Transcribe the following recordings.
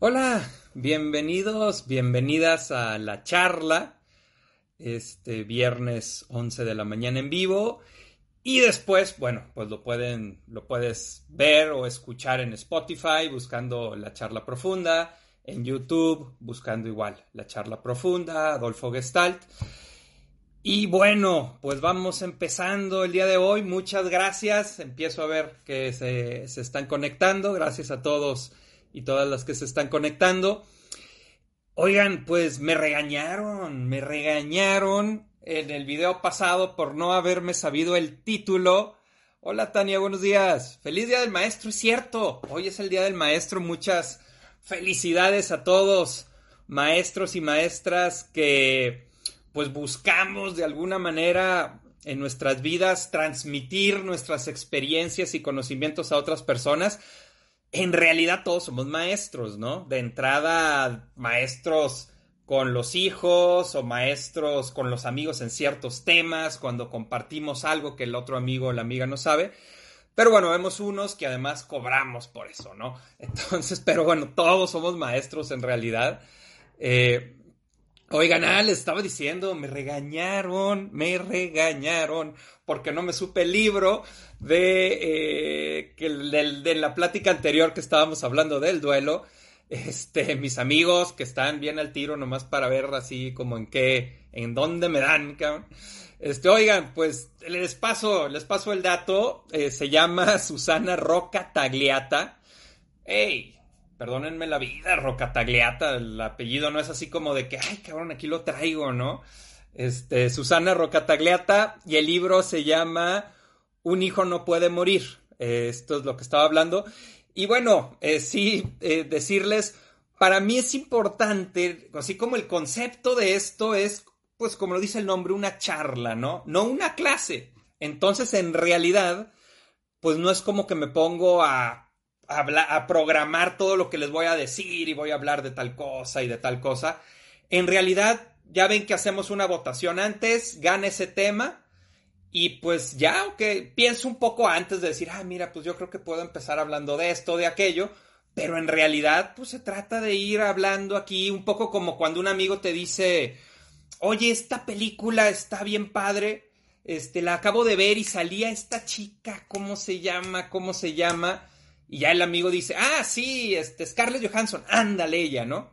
Hola, bienvenidos, bienvenidas a la charla. Este viernes 11 de la mañana en vivo. Y después, bueno, pues lo pueden, lo puedes ver o escuchar en Spotify buscando la charla profunda, en YouTube buscando igual la charla profunda, Adolfo Gestalt. Y bueno, pues vamos empezando el día de hoy. Muchas gracias. Empiezo a ver que se, se están conectando. Gracias a todos y todas las que se están conectando. Oigan, pues me regañaron, me regañaron en el video pasado por no haberme sabido el título. Hola Tania, buenos días. Feliz Día del Maestro, es cierto. Hoy es el Día del Maestro. Muchas felicidades a todos, maestros y maestras que pues buscamos de alguna manera en nuestras vidas transmitir nuestras experiencias y conocimientos a otras personas en realidad todos somos maestros, ¿no? De entrada, maestros con los hijos o maestros con los amigos en ciertos temas, cuando compartimos algo que el otro amigo o la amiga no sabe. Pero bueno, vemos unos que además cobramos por eso, ¿no? Entonces, pero bueno, todos somos maestros en realidad. Eh, Oigan, ah, les estaba diciendo, me regañaron, me regañaron, porque no me supe el libro de, eh, que de, la plática anterior que estábamos hablando del duelo. Este, mis amigos que están bien al tiro, nomás para ver así como en qué, en dónde me dan, cabrón. Este, oigan, pues les paso, les paso el dato. Eh, se llama Susana Roca Tagliata. ¡Ey! Perdónenme la vida, Rocatagliata, el apellido no es así como de que, ay, cabrón, aquí lo traigo, ¿no? Este, Susana Rocatagliata, y el libro se llama Un hijo no puede morir. Eh, esto es lo que estaba hablando. Y bueno, eh, sí, eh, decirles, para mí es importante, así como el concepto de esto es, pues como lo dice el nombre, una charla, ¿no? No una clase. Entonces, en realidad, pues no es como que me pongo a a, programar todo lo que les voy a decir y voy a hablar de tal cosa y de tal cosa. En realidad, ya ven que hacemos una votación antes, gana ese tema y pues ya, aunque pienso un poco antes de decir, ah, mira, pues yo creo que puedo empezar hablando de esto, de aquello, pero en realidad, pues se trata de ir hablando aquí un poco como cuando un amigo te dice, oye, esta película está bien padre, este, la acabo de ver y salía esta chica, ¿cómo se llama? ¿Cómo se llama? Y ya el amigo dice, ah, sí, este, Scarlett Johansson, ándale ella, ¿no?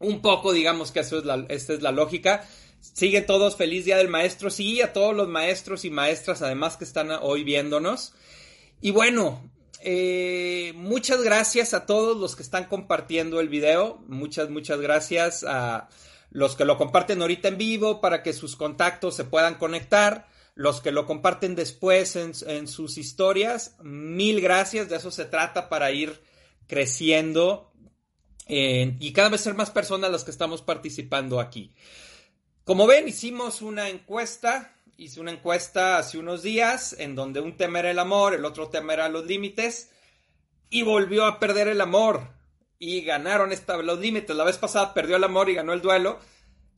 Un poco, digamos que eso es la, lógica. Sigue todos, feliz día del maestro. Sí, a todos los maestros y maestras, además que están hoy viéndonos. Y bueno, eh, muchas gracias a todos los que están compartiendo el video. Muchas, muchas gracias a los que lo comparten ahorita en vivo para que sus contactos se puedan conectar los que lo comparten después en, sus historias, mil gracias, de eso se trata para ir creciendo y cada vez ser más personas las que estamos participando aquí. Como ven, hicimos una encuesta, hice una encuesta hace unos días en donde un tema era el amor, el otro tema era los límites y volvió a perder el amor y ganaron esta, los límites. La vez pasada perdió el amor y ganó el duelo.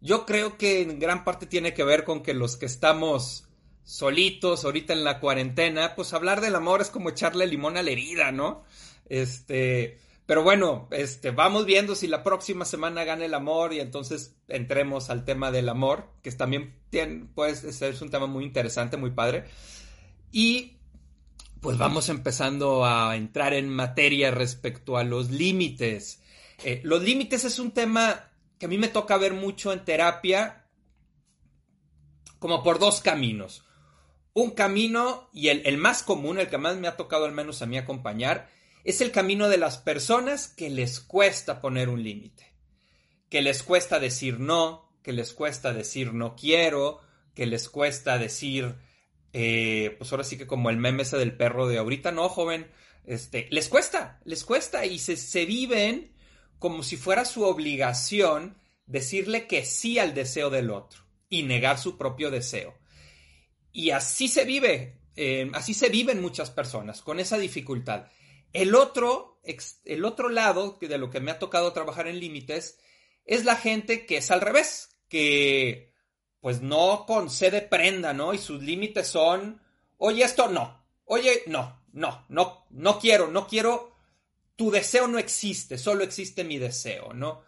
Yo creo que en gran parte tiene que ver con que los que estamos solitos, ahorita en la cuarentena, pues hablar del amor es como echarle limón a la herida, ¿no? Este, pero bueno, este, vamos viendo si la próxima semana gana el amor y entonces entremos al tema del amor, que también tiene, pues, es un tema muy interesante, muy padre. Y pues vamos empezando a entrar en materia respecto a los límites. Eh, los límites es un tema que a mí me toca ver mucho en terapia, como por dos caminos un camino, y el, más común, el que más me ha tocado al menos a mí acompañar, es el camino de las personas que les cuesta poner un límite, que les cuesta decir no, que les cuesta decir no quiero, que les cuesta decir, eh, pues ahora sí que como el meme ese del perro de ahorita no, joven, este, les cuesta, les cuesta y se, se viven como si fuera su obligación decirle que sí al deseo del otro y negar su propio deseo. Y así se vive, eh, así se viven muchas personas, con esa dificultad. El otro, el otro lado de lo que me ha tocado trabajar en límites es la gente que es al revés, que pues no concede prenda, ¿no? Y sus límites son, oye, esto no, oye, no, no, no, no quiero, no quiero tu deseo no existe, solo existe mi deseo, ¿no?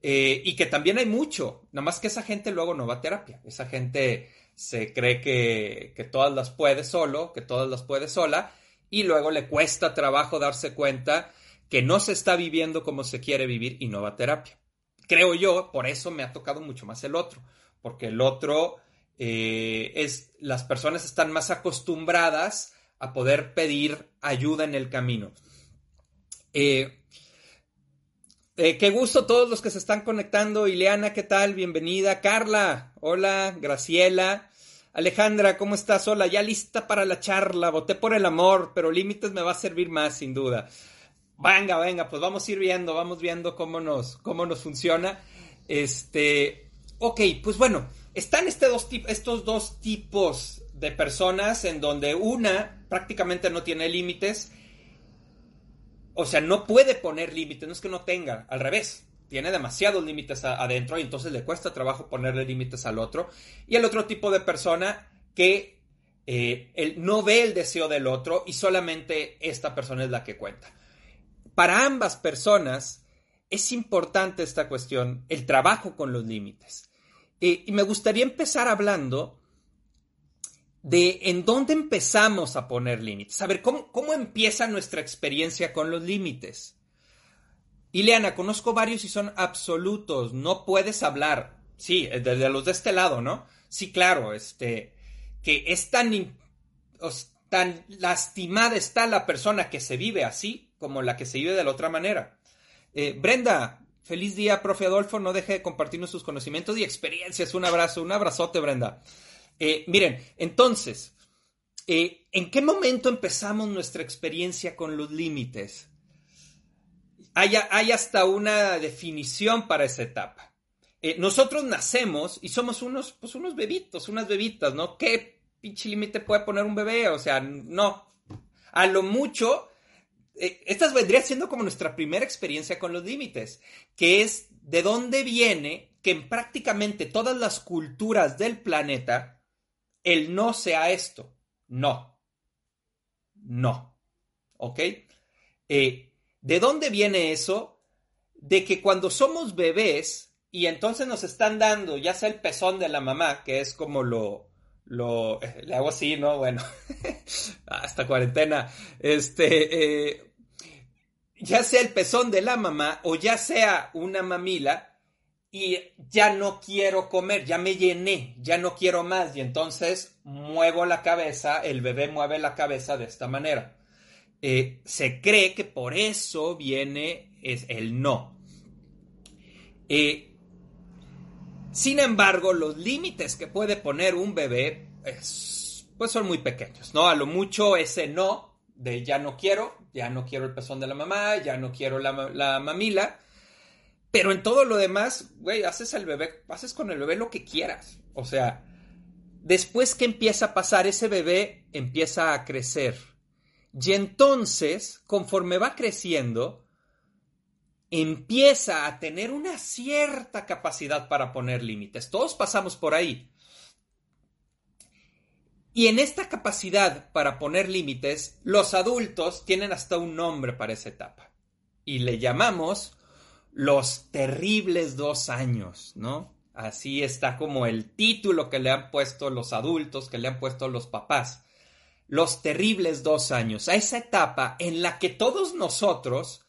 Eh, y que también hay mucho, nada más que esa gente luego no va a terapia, esa gente se cree que, que todas las puede solo, que todas las puede sola, y luego le cuesta trabajo darse cuenta que no se está viviendo como se quiere vivir y no va a terapia. Creo yo, por eso me ha tocado mucho más el otro, porque el otro eh, es, las personas están más acostumbradas a poder pedir ayuda en el camino. Eh, eh, qué gusto todos los que se están conectando. Ileana, ¿qué tal? Bienvenida. Carla, hola. Graciela. Alejandra, ¿cómo estás? Hola, ya lista para la charla. Voté por el amor, pero límites me va a servir más, sin duda. Venga, venga, pues vamos a ir viendo, vamos viendo cómo nos, cómo nos funciona. Este, ok, pues bueno, están este dos estos dos tipos de personas en donde una prácticamente no tiene límites. O sea, no puede poner límites, no es que no tenga, al revés. Tiene demasiados límites adentro y entonces le cuesta trabajo ponerle límites al otro. Y el otro tipo de persona que eh, no ve el deseo del otro y solamente esta persona es la que cuenta. Para ambas personas es importante esta cuestión, el trabajo con los límites. Eh, y me gustaría empezar hablando de en dónde empezamos a poner límites. A ver, ¿cómo, cómo empieza nuestra experiencia con los límites? Ileana, conozco varios y son absolutos. No puedes hablar. Sí, desde los de este lado, ¿no? Sí, claro, este, que es tan, tan lastimada está la persona que se vive así como la que se vive de la otra manera. Eh, Brenda, Feliz día, profe Adolfo. No deje de compartirnos sus conocimientos y experiencias. Un abrazo, un abrazote, Brenda. Eh, miren, entonces, eh, ¿en qué momento empezamos nuestra experiencia con los límites? Hay, hay hasta una definición para esa etapa. Eh, nosotros nacemos y somos unos, pues unos bebitos, unas bebitas, ¿no? ¿Qué pinche límite puede poner un bebé? O sea, no. A lo mucho esta vendría siendo como nuestra primera experiencia con los límites, que es de dónde viene que en prácticamente todas las culturas del planeta el no sea esto. No. No. ¿Ok? Eh, ¿De dónde viene eso? De que cuando somos bebés y entonces nos están dando ya sea el pezón de la mamá, que es como lo, lo le hago así, ¿no? Bueno, hasta cuarentena. Este, eh, ya sea el pezón de la mamá o ya sea una mamila y ya no quiero comer, ya me llené, ya no quiero más y entonces muevo la cabeza, el bebé mueve la cabeza de esta manera. Eh, se cree que por eso viene es el no. Eh, sin embargo, los límites que puede poner un bebé pues son muy pequeños, ¿no? A lo mucho ese no de ya no quiero, ya no quiero el pezón de la mamá, ya no quiero la, mamila. Pero en todo lo demás, güey, haces el bebé, haces con el bebé lo que quieras. O sea, después que empieza a pasar, ese bebé empieza a crecer. Y entonces, conforme va creciendo, empieza a tener una cierta capacidad para poner límites. Todos pasamos por ahí. Y en esta capacidad para poner límites, los adultos tienen hasta un nombre para esa etapa. Y le llamamos los terribles dos años, ¿no? Así está como el título que le han puesto los adultos, que le han puesto los papás. Los terribles dos años, a esa etapa en la que todos nosotros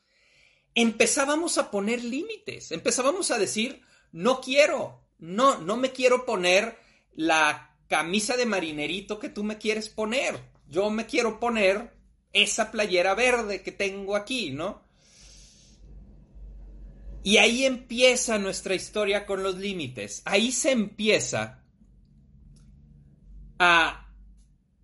empezábamos a poner límites, empezábamos a decir, no quiero, no, no me quiero poner la camisa de marinerito que tú me quieres poner. Yo me quiero poner esa playera verde que tengo aquí, ¿no? Y ahí empieza nuestra historia con los límites. Ahí se empieza a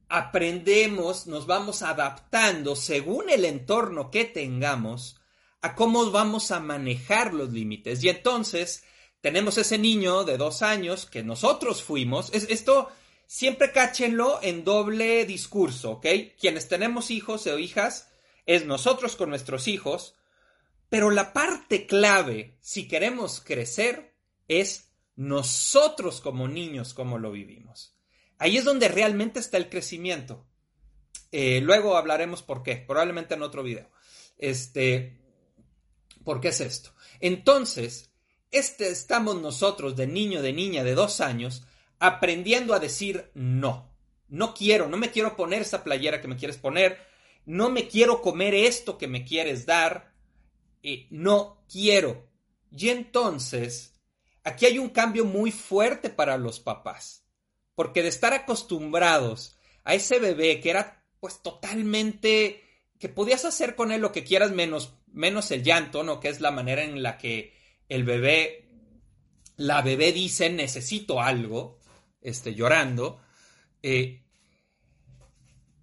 aprendemos, nos vamos adaptando según el entorno que tengamos a cómo vamos a manejar los límites. Y entonces tenemos ese niño de dos años que nosotros fuimos. esto siempre cáchenlo en doble discurso, ¿ok? Quienes tenemos hijos o hijas es nosotros con nuestros hijos, pero la parte clave, si queremos crecer, es nosotros como niños, cómo lo vivimos. Ahí es donde realmente está el crecimiento. Eh, luego hablaremos por qué, probablemente en otro video. Este, ¿por qué es esto? Entonces, este estamos nosotros de niño, de niña, de dos años, aprendiendo a decir no. No quiero, no me quiero poner esa playera que me quieres poner, no me quiero comer esto que me quieres dar, no quiero. Y entonces, aquí hay un cambio muy fuerte para los papás, porque de estar acostumbrados a ese bebé que era pues totalmente que podías hacer con él lo que quieras menos menos el llanto, ¿no? Que es la manera en la que el bebé la bebé dice necesito algo, este llorando, eh,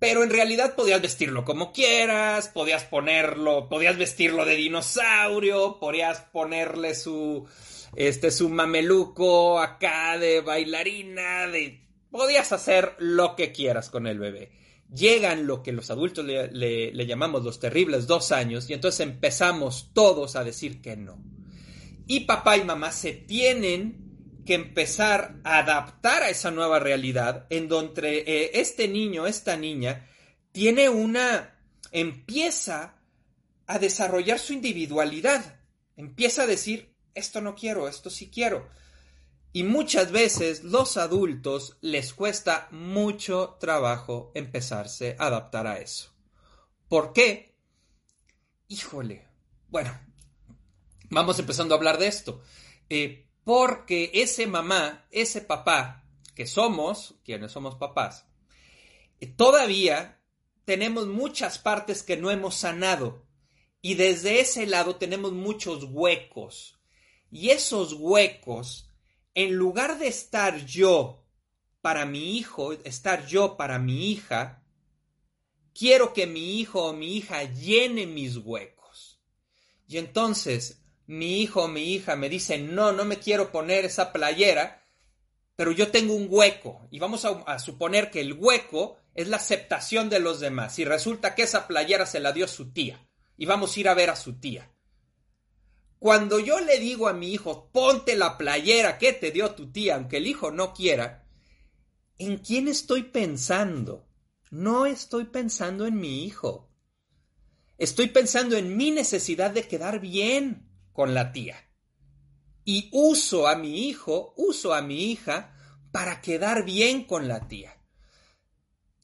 pero en realidad podías vestirlo como quieras, podías ponerlo, podías vestirlo de dinosaurio, podías ponerle su, este, su mameluco acá de bailarina, de, podías hacer lo que quieras con el bebé. Llegan lo que los adultos le, le llamamos los terribles dos años y entonces empezamos todos a decir que no. Y papá y mamá se tienen que empezar a adaptar a esa nueva realidad en donde eh, este niño, esta niña, tiene una, empieza a desarrollar su individualidad, empieza a decir, esto no quiero, esto sí quiero. Y muchas veces los adultos les cuesta mucho trabajo empezarse a adaptar a eso. ¿Por qué? Híjole. Bueno, vamos empezando a hablar de esto. Eh, porque ese mamá, ese papá que somos, quienes somos papás, todavía tenemos muchas partes que no hemos sanado y desde ese lado tenemos muchos huecos. Y esos huecos, en lugar de estar yo para mi hijo, estar yo para mi hija, quiero que mi hijo o mi hija llene mis huecos. Y entonces mi hijo o mi hija me dice, no, no me quiero poner esa playera, pero yo tengo un hueco y vamos a, suponer que el hueco es la aceptación de los demás y resulta que esa playera se la dio su tía y vamos a ir a ver a su tía. Cuando yo le digo a mi hijo, ponte la playera que te dio tu tía, aunque el hijo no quiera, ¿en quién estoy pensando? No estoy pensando en mi hijo. Estoy pensando en mi necesidad de quedar bien con la tía. Y uso a mi hijo, uso a mi hija para quedar bien con la tía.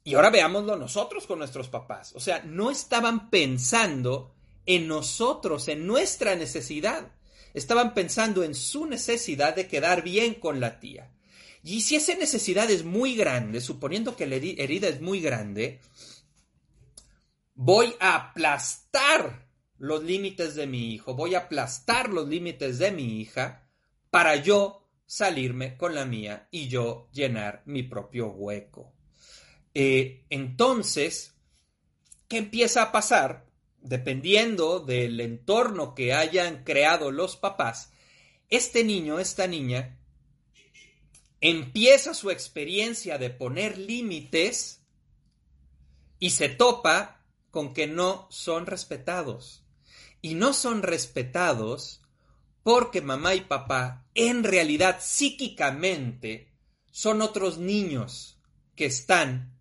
Y ahora veámoslo nosotros con nuestros papás. O sea, no estaban pensando en nosotros, en nuestra necesidad. Estaban pensando en su necesidad de quedar bien con la tía. Y si esa necesidad es muy grande, suponiendo que la herida es muy grande, voy a aplastar los límites de mi hijo, voy a aplastar los límites de mi hija para yo salirme con la mía y yo llenar mi propio hueco. Eh, entonces, ¿qué empieza a pasar? Dependiendo del entorno que hayan creado los papás, este niño, esta niña, empieza su experiencia de poner límites y se topa con que no son respetados y no son respetados porque mamá y papá en realidad psíquicamente son otros niños que están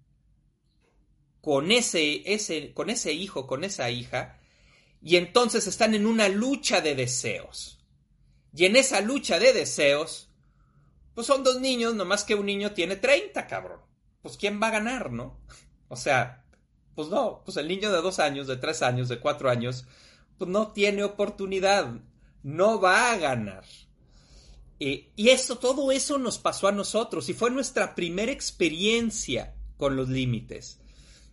con ese, ese, con ese hijo, con esa hija, y entonces están en una lucha de deseos. Y en esa lucha de deseos, pues son dos niños, nomás que un niño tiene 30, cabrón. Pues ¿quién va a ganar, no? O sea, pues no, pues el niño de dos años, de tres años, de cuatro años, no tiene oportunidad, no va a ganar. Eh, y eso, todo eso nos pasó a nosotros y fue nuestra primera experiencia con los límites.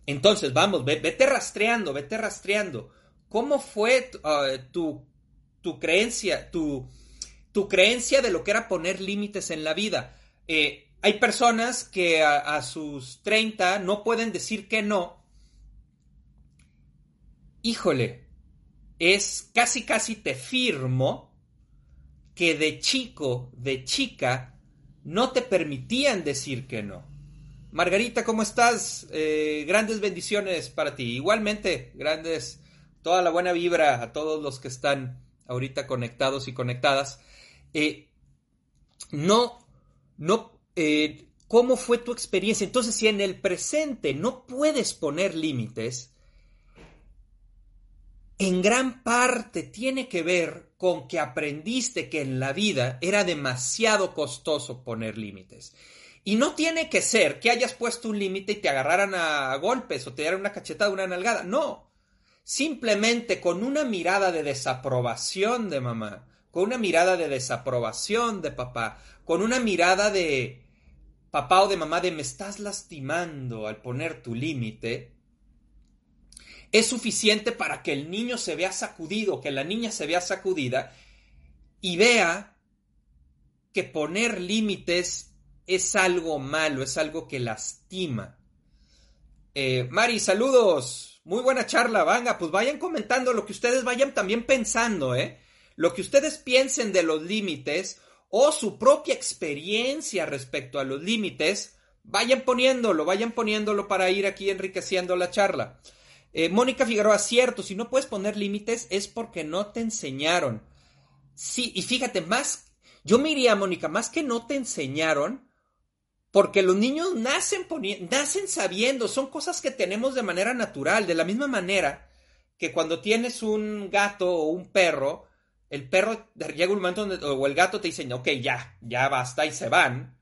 Entonces, vamos, vete rastreando, vete rastreando. ¿Cómo fue ah, tu, tu, creencia, tu, tu, creencia de lo que era poner límites en la vida? Eh, hay personas que a, a sus 30 no pueden decir que no. Híjole, es casi casi te firmo que de chico, de chica, no te permitían decir que no. Margarita, ¿cómo estás? Eh, grandes bendiciones para ti. Igualmente, grandes, toda la buena vibra a todos los que están ahorita conectados y conectadas. Eh, no, no, eh, ¿cómo fue tu experiencia? Entonces, si en el presente no puedes poner límites, en gran parte tiene que ver con que aprendiste que en la vida era demasiado costoso poner límites. Y no tiene que ser que hayas puesto un límite y te agarraran a golpes o te dieran una cachetada, una nalgada. No. Simplemente con una mirada de desaprobación de mamá, con una mirada de desaprobación de papá, con una mirada de papá o de mamá de me estás lastimando al poner tu límite, es suficiente para que el niño se vea sacudido, que la niña se vea sacudida y vea que poner límites es algo malo, es algo que lastima. Eh, Mari, saludos. Muy buena charla, venga, pues vayan comentando lo que ustedes vayan también pensando, ¿eh? Lo que ustedes piensen de los límites o su propia experiencia respecto a los límites, vayan poniéndolo, vayan poniéndolo para ir aquí enriqueciendo la charla. Eh, Mónica Figueroa, cierto, si no puedes poner límites es porque no te enseñaron. Sí, y fíjate, más, yo me iría, Mónica, más que no te enseñaron, porque los niños nacen, nacen sabiendo, son cosas que tenemos de manera natural, de la misma manera que cuando tienes un gato o un perro, el perro llega un momento donde, o el gato te dice, ok, ya, ya basta y se van.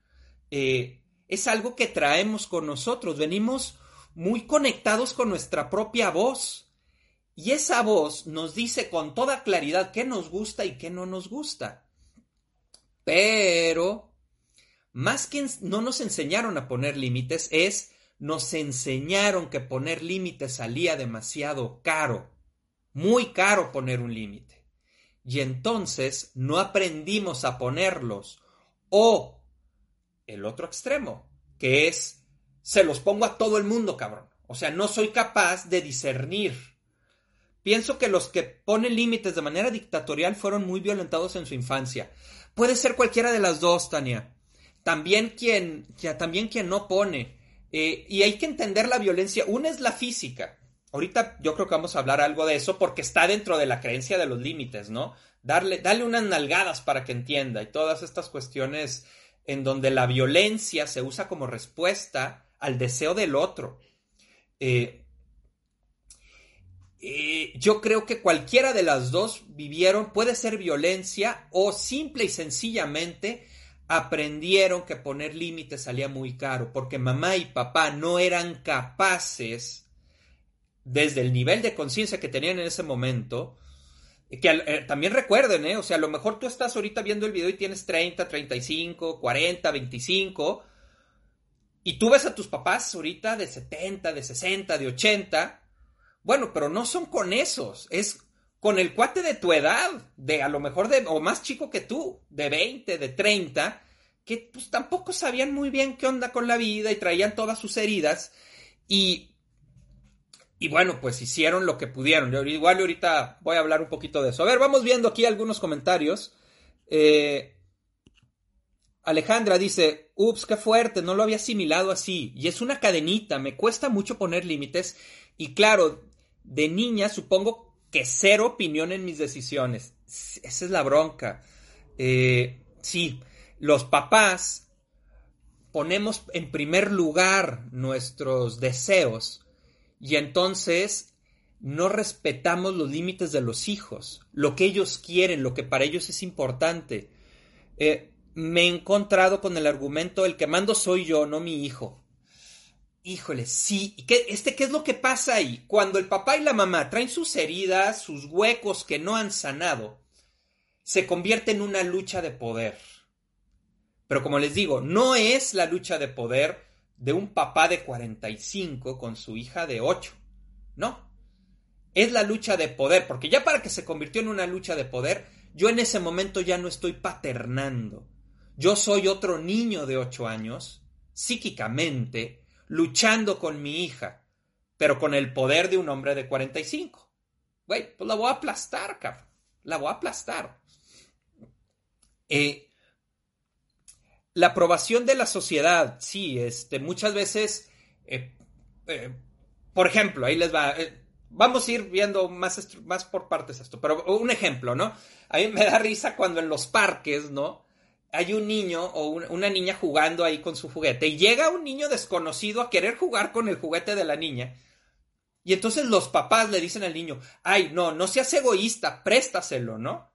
Eh, es algo que traemos con nosotros, venimos muy conectados con nuestra propia voz. Y esa voz nos dice con toda claridad qué nos gusta y qué no nos gusta. Pero más que no nos enseñaron a poner límites, es nos enseñaron que poner límites salía demasiado caro, muy caro poner un límite. Y entonces no aprendimos a ponerlos. O el otro extremo, que es, se los pongo a todo el mundo, cabrón. O sea, no soy capaz de discernir. Pienso que los que ponen límites de manera dictatorial fueron muy violentados en su infancia. Puede ser cualquiera de las dos, Tania también quien, también quien no pone. Eh, y hay que entender la violencia. Una es la física. Ahorita yo creo que vamos a hablar algo de eso porque está dentro de la creencia de los límites, ¿no? Darle, darle unas nalgadas para que entienda y todas estas cuestiones en donde la violencia se usa como respuesta al deseo del otro. Eh, eh, yo creo que cualquiera de las dos vivieron, puede ser violencia o simple y sencillamente aprendieron que poner límites salía muy caro, porque mamá y papá no eran capaces, desde el nivel de conciencia que tenían en ese momento, que eh, también recuerden, o sea, a lo mejor tú estás ahorita viendo el video y tienes 30, 35, 40, 25, y tú ves a tus papás ahorita de 70, de 60, de 80, bueno, pero no son con esos, es con el cuate de tu edad, de a lo mejor de, o más chico que tú, de 20, de 30, que pues tampoco sabían muy bien qué onda con la vida y traían todas sus heridas y, y bueno, pues hicieron lo que pudieron. Yo igual ahorita voy a hablar un poquito de eso. A ver, vamos viendo aquí algunos comentarios. Eh, Alejandra dice, ups, qué fuerte, no lo había asimilado así. Y es una cadenita, me cuesta mucho poner límites. Y claro, de niña supongo que cero opinión en mis decisiones. Esa es la bronca. Eh, sí, los papás ponemos en primer lugar nuestros deseos y entonces no respetamos los límites de los hijos, lo que ellos quieren, lo que para ellos es importante. Eh, me he encontrado con el argumento, el que mando soy yo, no mi hijo. Híjole, sí. ¿Qué, este, ¿Qué es lo que pasa ahí? Cuando el papá y la mamá traen sus heridas, sus huecos que no han sanado, se convierte en una lucha de poder. Pero como les digo, no es la lucha de poder de un papá de 45 con su hija de 8. No. Es la lucha de poder, porque ya para que se convirtió en una lucha de poder, yo en ese momento ya no estoy paternando. Yo soy otro niño de 8 años, psíquicamente, luchando con mi hija, pero con el poder de un hombre de 45. Güey, pues la voy a aplastar, cabrón. La voy a aplastar. Eh, la aprobación de la sociedad, sí, este, muchas veces, eh, eh, por ejemplo, ahí les va, vamos a ir viendo más, más por partes esto, pero un ejemplo, ¿no? A mí me da risa cuando en los parques, ¿no? Hay un niño o una niña jugando ahí con su juguete y llega un niño desconocido a querer jugar con el juguete de la niña Y entonces los papás le dicen al niño, ay, no, no seas egoísta, préstaselo, ¿no?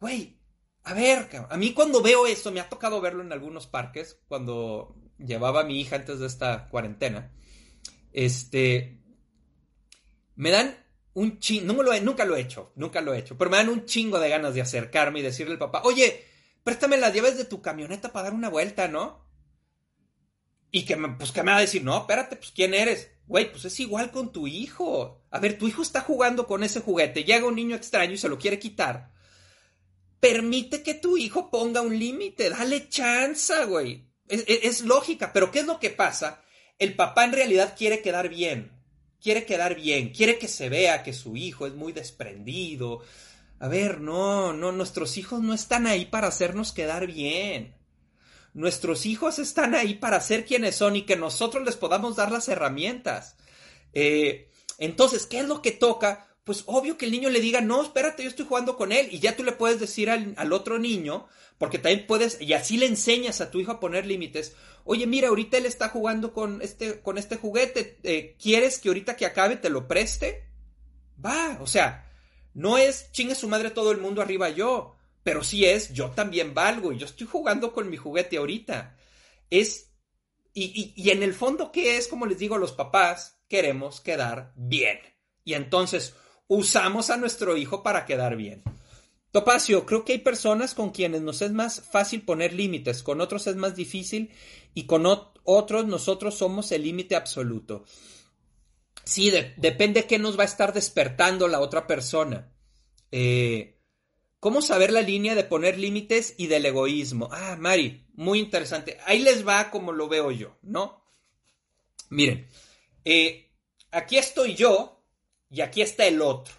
Güey, a ver, a mí cuando veo esto, me ha tocado verlo en algunos parques, cuando llevaba a mi hija antes de esta cuarentena, este, me dan un chingo, no nunca lo he hecho, nunca lo he hecho, pero me dan un chingo de ganas de acercarme y decirle al papá, oye, préstame las llaves de tu camioneta para dar una vuelta, ¿no? Y que me, pues me va a decir, no, espérate, pues ¿quién eres? Güey, pues es igual con tu hijo. A ver, tu hijo está jugando con ese juguete, llega un niño extraño y se lo quiere quitar. Permite que tu hijo ponga un límite, dale chance, güey. Es lógica, pero ¿qué es lo que pasa? El papá en realidad quiere quedar bien, quiere quedar bien, quiere que se vea que su hijo es muy desprendido. A ver, no, no, nuestros hijos no están ahí para hacernos quedar bien. Nuestros hijos están ahí para ser quienes son y que nosotros les podamos dar las herramientas. Eh, entonces, ¿qué es lo que toca? Pues obvio que el niño le diga, no, espérate, yo estoy jugando con él. Y ya tú le puedes decir al, otro niño, porque también puedes, y así le enseñas a tu hijo a poner límites. Oye, mira, ahorita él está jugando con este, con este juguete. Eh, ¿Quieres que ahorita que acabe te lo preste? Va, o sea, no es chingue su madre todo el mundo arriba yo. Pero sí es, yo también valgo y yo estoy jugando con mi juguete ahorita. Es, y, y, en el fondo, ¿qué es? Como les digo los papás, queremos quedar bien. Y entonces usamos a nuestro hijo para quedar bien. Topacio, creo que hay personas con quienes nos es más fácil poner límites, con otros es más difícil y con otros nosotros somos el límite absoluto. Sí, depende de qué nos va a estar despertando la otra persona. Eh, ¿Cómo saber la línea de poner límites y del egoísmo? Ah, Mari, muy interesante. Ahí les va como lo veo yo, ¿no? Miren, eh, aquí estoy yo y aquí está el otro,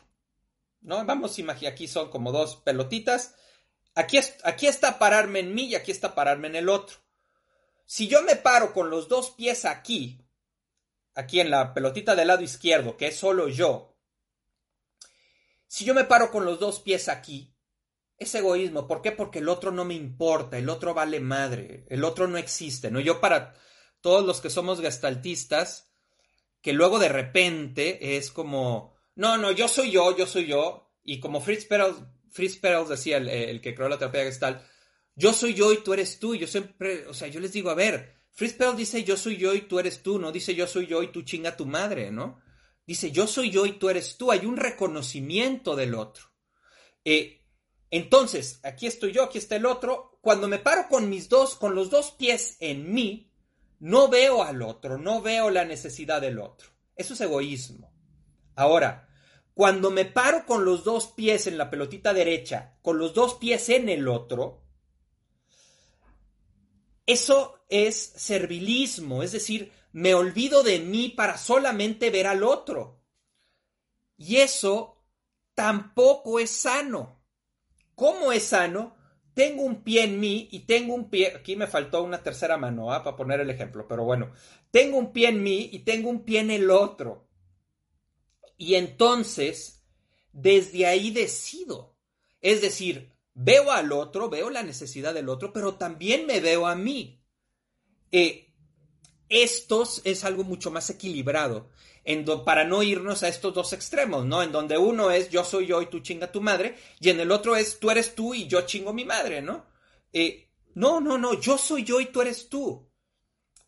¿no? Vamos a imaginar, aquí son como dos pelotitas. Aquí, aquí está pararme en mí y aquí está pararme en el otro. Si yo me paro con los dos pies aquí, aquí en la pelotita del lado izquierdo, que es solo yo, si yo me paro con los dos pies aquí, es egoísmo. ¿Por qué? Porque el otro no me importa, el otro vale madre, el otro no existe, ¿no? Yo para todos los que somos gestaltistas, que luego de repente es como, no, no, yo soy yo, yo soy yo, y como Fritz Perls, Fritz Perls decía, el, que creó la terapia gestal, yo soy yo y tú eres tú, y yo siempre, o sea, yo les digo, a ver, Fritz Perls dice yo soy yo y tú eres tú, no dice yo soy yo y tú chinga tu madre, ¿no? Dice yo soy yo y tú eres tú, hay un reconocimiento del otro. Eh, entonces, aquí estoy yo, aquí está el otro. Cuando me paro con mis dos, con los dos pies en mí, no veo al otro, no veo la necesidad del otro. Eso es egoísmo. Ahora, cuando me paro con los dos pies en la pelotita derecha, con los dos pies en el otro, eso es servilismo, es decir, me olvido de mí para solamente ver al otro. Y eso tampoco es sano. ¿Cómo es sano? Tengo un pie en mí y tengo un pie, aquí me faltó una tercera mano, ¿ah? para poner el ejemplo, pero bueno, tengo un pie en mí y tengo un pie en el otro. Y entonces, desde ahí decido. Es decir, veo al otro, veo la necesidad del otro, pero también me veo a mí. Eh, estos es algo mucho más equilibrado para no irnos a estos dos extremos, ¿no? En donde uno es yo soy yo y tú chinga tu madre, y en el otro es tú eres tú y yo chingo mi madre, ¿no? Eh, no, no, no, yo soy yo y tú eres tú.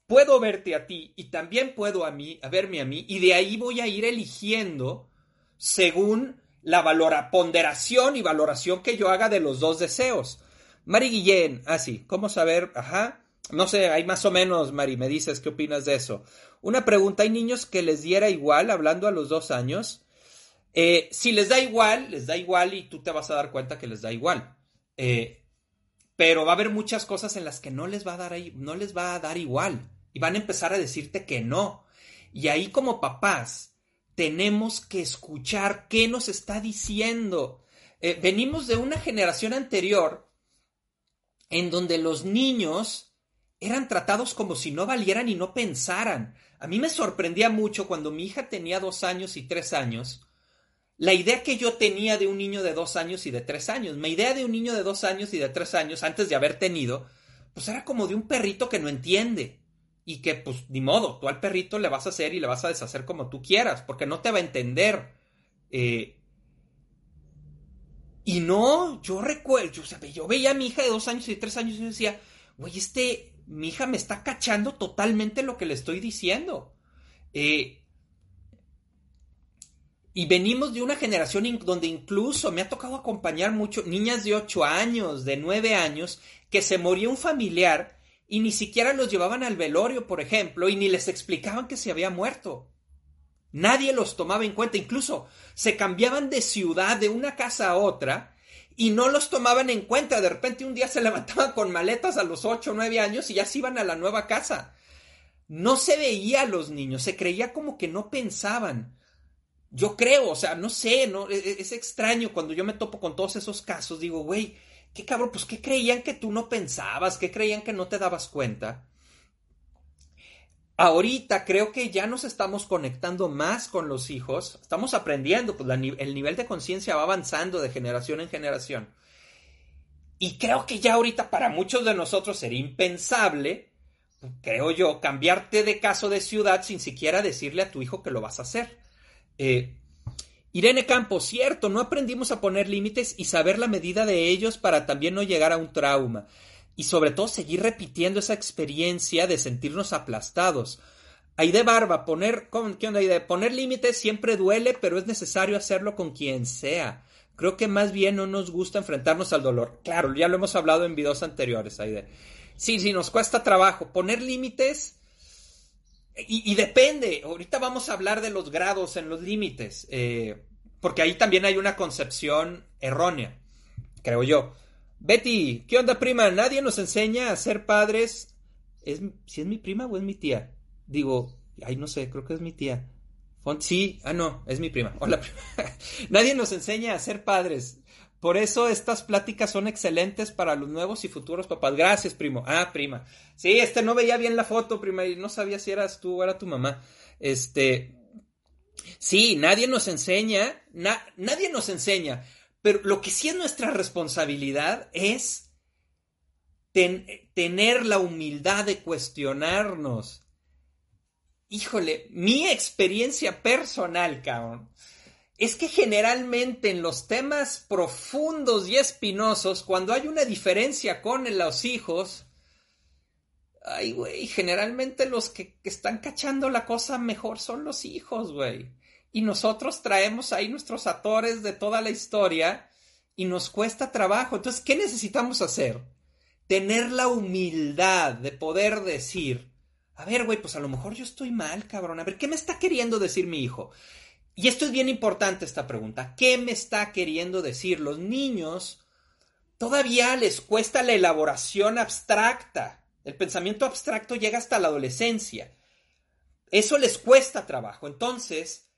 Puedo verte a ti y también puedo a mí, a verme a mí, y de ahí voy a ir eligiendo según la valora, ponderación y valoración que yo haga de los dos deseos. Mari Guillén, así, ah, ¿cómo saber? Ajá. No sé, hay más o menos, Mari, me dices qué opinas de eso. Una pregunta, ¿hay niños que les diera igual hablando a los dos años? Eh, si les da igual, les da igual y tú te vas a dar cuenta que les da igual. Eh, pero va a haber muchas cosas en las que no les va a dar no les va a dar igual y van a empezar a decirte que no. Y ahí como papás tenemos que escuchar qué nos está diciendo. Eh, venimos de una generación anterior en donde los niños eran tratados como si no valieran y no pensaran. A mí me sorprendía mucho cuando mi hija tenía dos años y tres años, la idea que yo tenía de un niño de dos años y de tres años. Mi idea de un niño de dos años y de tres años, antes de haber tenido, pues era como de un perrito que no entiende. y que pues ni modo, tú al perrito le vas a hacer y le vas a deshacer como tú quieras, porque no te va a entender. Eh, y no, yo recuerdo, yo veía a mi hija de dos años y tres años y decía, güey, este, mi hija me está cachando totalmente lo que le estoy diciendo. Eh, y venimos de una generación donde incluso me ha tocado acompañar mucho niñas de 8 años, de 9 años, que se moría un familiar y ni siquiera los llevaban al velorio, por ejemplo, y ni les explicaban que se había muerto. Nadie los tomaba en cuenta, incluso se cambiaban de ciudad, de una casa a otra, y no los tomaban en cuenta. De repente un día se levantaban con maletas a los 8 o 9 años y ya se iban a la nueva casa. No se veía a los niños, se creía como que no pensaban. Yo creo, o sea, no sé, no, e, e, es, extraño cuando yo me topo con todos esos casos, digo, güey, qué cabrón, pues qué creían que tú no pensabas, qué creían que no te dabas cuenta. Ahorita creo que ya nos estamos conectando más con los hijos, estamos aprendiendo, pues el nivel de conciencia va avanzando de generación en generación. Y creo que ya ahorita para muchos de nosotros sería impensable, creo yo, cambiarte de caso de ciudad sin siquiera decirle a tu hijo que lo vas a hacer. Eh, Irene Campos, cierto, no aprendimos a poner límites y saber la medida de ellos para también no llegar a un trauma. Y sobre todo seguir repitiendo esa experiencia de sentirnos aplastados. Aide Barba, poner, ¿qué onda Aide? Poner límites siempre duele, pero es necesario hacerlo con quien sea. Creo que más bien no nos gusta enfrentarnos al dolor. Claro, ya lo hemos hablado en videos anteriores, Aide. Sí, sí, nos cuesta trabajo. Poner límites y, depende, ahorita vamos a hablar de los grados en los límites, eh, porque ahí también hay una concepción errónea, creo yo. Betty, ¿qué onda prima? Nadie nos enseña a ser padres. ¿Es, ¿Si es mi prima o es mi tía? Digo, ay, no sé, creo que es mi tía. Sí, ah, no, es mi prima. Hola, prima. Nadie nos enseña a ser padres. Por eso estas pláticas son excelentes para los nuevos y futuros papás. Gracias, primo. Ah, prima. Sí, este no veía bien la foto, prima, y no sabía si eras tú o era tu mamá. Este. Sí, nadie nos enseña, nadie nos enseña, pero lo que sí es nuestra responsabilidad es tener la humildad de cuestionarnos. Híjole, mi experiencia personal, cabrón, es que generalmente en los temas profundos y espinosos, cuando hay una diferencia con los hijos, ay, güey, generalmente los que, están cachando la cosa mejor son los hijos, güey. Y nosotros traemos ahí nuestros atores de toda la historia y nos cuesta trabajo. Entonces, ¿qué necesitamos hacer? Tener la humildad de poder decir, a ver, güey, pues a lo mejor yo estoy mal, cabrón. A ver, ¿qué me está queriendo decir mi hijo? Y esto es bien importante esta pregunta. ¿Qué me está queriendo decir? Los niños todavía les cuesta la elaboración abstracta. El pensamiento abstracto llega hasta la adolescencia. Eso les cuesta trabajo. Entonces,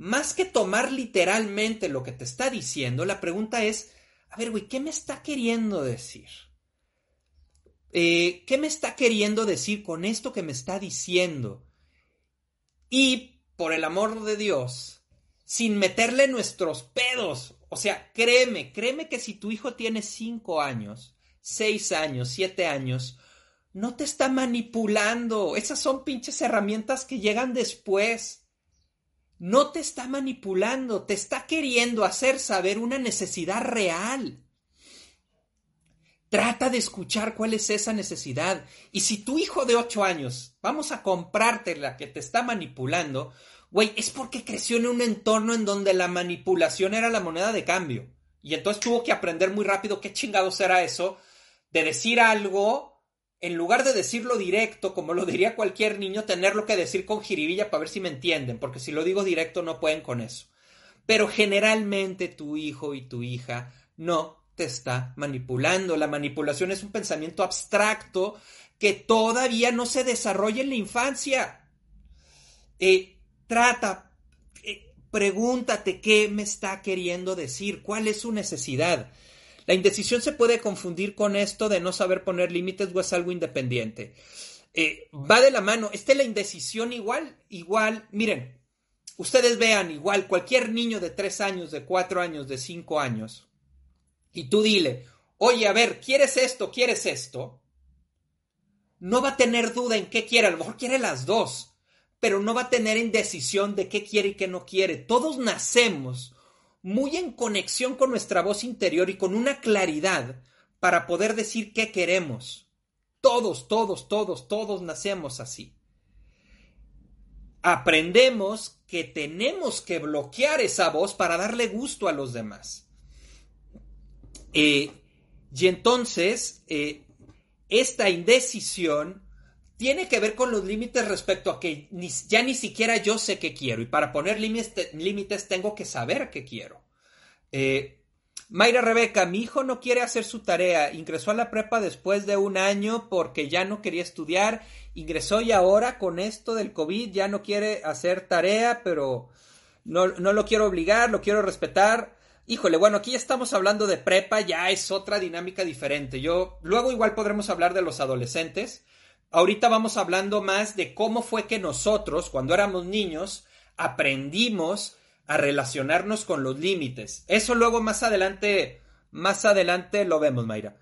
más que tomar literalmente lo que te está diciendo, la pregunta es, a ver, güey, ¿qué me está queriendo decir? Eh, ¿Qué me está queriendo decir con esto que me está diciendo? Y por el amor de Dios, sin meterle nuestros pedos. O sea, créeme, créeme que si tu hijo tiene cinco años, seis años, siete años, no te está manipulando. Esas son pinches herramientas que llegan después. No te está manipulando, te está queriendo hacer saber una necesidad real. Trata de escuchar cuál es esa necesidad. Y si tu hijo de ocho años, vamos a comprarte la que te está manipulando, güey, es porque creció en un entorno en donde la manipulación era la moneda de cambio. Y entonces tuvo que aprender muy rápido qué chingados era eso, de decir algo, en lugar de decirlo directo, como lo diría cualquier niño, tenerlo que decir con jiribilla para ver si me entienden, porque si lo digo directo no pueden con eso. Pero generalmente tu hijo y tu hija no está manipulando. La manipulación es un pensamiento abstracto que todavía no se desarrolla en la infancia. Eh, trata, eh, pregúntate qué me está queriendo decir, cuál es su necesidad. La indecisión se puede confundir con esto de no saber poner límites o es algo independiente. Eh, va de la mano. Este la indecisión igual, igual. Miren, ustedes vean igual, cualquier niño de tres años, de cuatro años, de cinco años, y tú dile, oye, a ver, ¿quieres esto? ¿Quieres esto? no va a tener duda en qué quiere, a lo mejor quiere las dos, pero no va a tener indecisión de qué quiere y qué no quiere. Todos nacemos muy en conexión con nuestra voz interior y con una claridad para poder decir qué queremos. Todos, todos, todos, todos nacemos así. Aprendemos que tenemos que bloquear esa voz para darle gusto a los demás. Eh, y entonces, eh, esta indecisión tiene que ver con los límites respecto a que ya ni siquiera yo sé qué quiero y para poner límites tengo que saber qué quiero. Eh, Mayra Rebeca, mi hijo no quiere hacer su tarea, ingresó a la prepa después de un año porque ya no quería estudiar, ingresó y ahora con esto del COVID ya no quiere hacer tarea, pero no, no lo quiero obligar, lo quiero respetar. Híjole, bueno, aquí ya estamos hablando de prepa, ya es otra dinámica diferente. Yo, luego igual podremos hablar de los adolescentes. Ahorita vamos hablando más de cómo fue que nosotros, cuando éramos niños, aprendimos a relacionarnos con los límites. Eso luego más adelante, más adelante lo vemos, Mayra.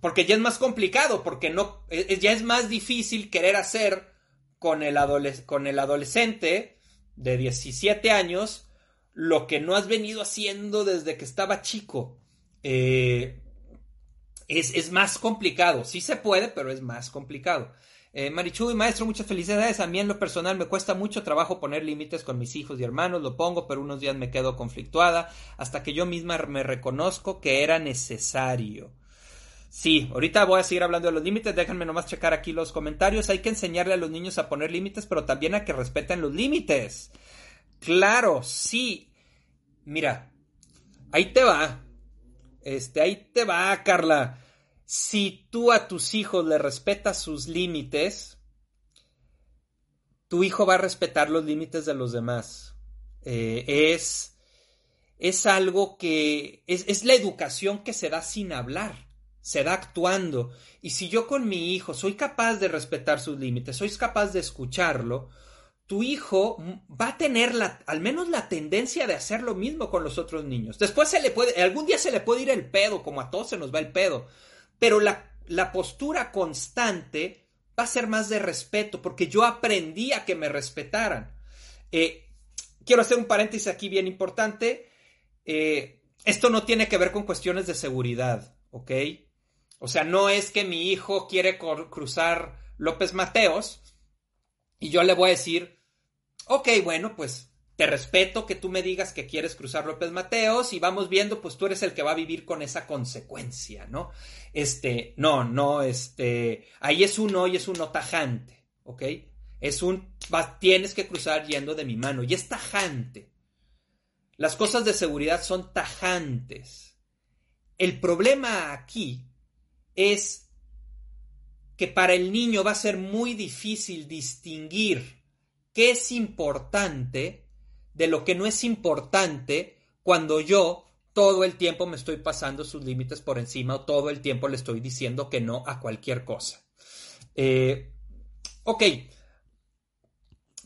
Porque ya es más complicado, porque no, e, e, ya es más difícil querer hacer con el, con el adolescente de 17 años lo que no has venido haciendo desde que estaba chico. Eh, es, es, más complicado. Sí se puede, pero es más complicado. Eh, Marichu y maestro, muchas felicidades. A mí en lo personal me cuesta mucho trabajo poner límites con mis hijos y hermanos, lo pongo, pero unos días me quedo conflictuada hasta que yo misma me reconozco que era necesario. Sí, ahorita voy a seguir hablando de los límites, déjenme nomás checar aquí los comentarios. Hay que enseñarle a los niños a poner límites, pero también a que respeten los límites. Claro, sí. Mira, ahí te va. Este, ahí te va, Carla si tú a tus hijos le respetas sus límites, tu hijo va a respetar los límites de los demás. Eh, es, es algo que es, es la educación que se da sin hablar, se da actuando. Y si yo con mi hijo soy capaz de respetar sus límites, soy capaz de escucharlo, tu hijo va a tener la, al menos la tendencia de hacer lo mismo con los otros niños. Después se le puede, algún día se le puede ir el pedo, como a todos se nos va el pedo, pero la, postura constante va a ser más de respeto, porque yo aprendí a que me respetaran. Eh, quiero hacer un paréntesis aquí bien importante. Eh, esto no tiene que ver con cuestiones de seguridad, ¿ok? O sea, no es que mi hijo quiere cruzar López Mateos y yo le voy a decir, ok, bueno, pues te respeto que tú me digas que quieres cruzar López Mateos y vamos viendo, pues tú eres el que va a vivir con esa consecuencia, ¿no? Este, no, no, este, ahí es un no y es un no tajante, ¿ok? Es un, tienes que cruzar yendo de mi mano y es tajante. Las cosas de seguridad son tajantes. El problema aquí es que para el niño va a ser muy difícil distinguir qué es importante de lo que no es importante cuando yo todo el tiempo me estoy pasando sus límites por encima o todo el tiempo le estoy diciendo que no a cualquier cosa. Eh, ok,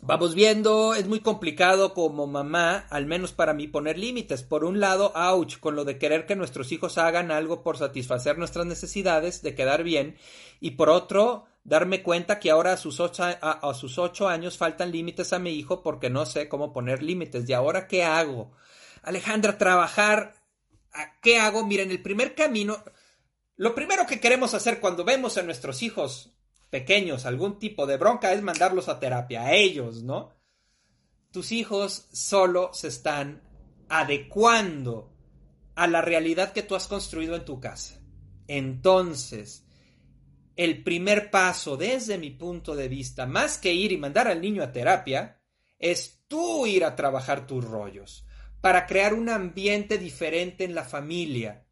vamos viendo, es muy complicado como mamá, al menos para mí, poner límites. Por un lado, ouch, con lo de querer que nuestros hijos hagan algo por satisfacer nuestras necesidades, de quedar bien, y por otro, darme cuenta que ahora a sus ocho, a, sus ocho años faltan límites a mi hijo porque no sé cómo poner límites. ¿Y ahora qué hago? Alejandra, trabajar. ¿Qué hago? Miren, el primer camino. Lo primero que queremos hacer cuando vemos a nuestros hijos pequeños algún tipo de bronca es mandarlos a terapia, a ellos, ¿no? Tus hijos solo se están adecuando a la realidad que tú has construido en tu casa. Entonces, el primer paso desde mi punto de vista, más que ir y mandar al niño a terapia, es tú ir a trabajar tus rollos para crear un ambiente diferente en la familia.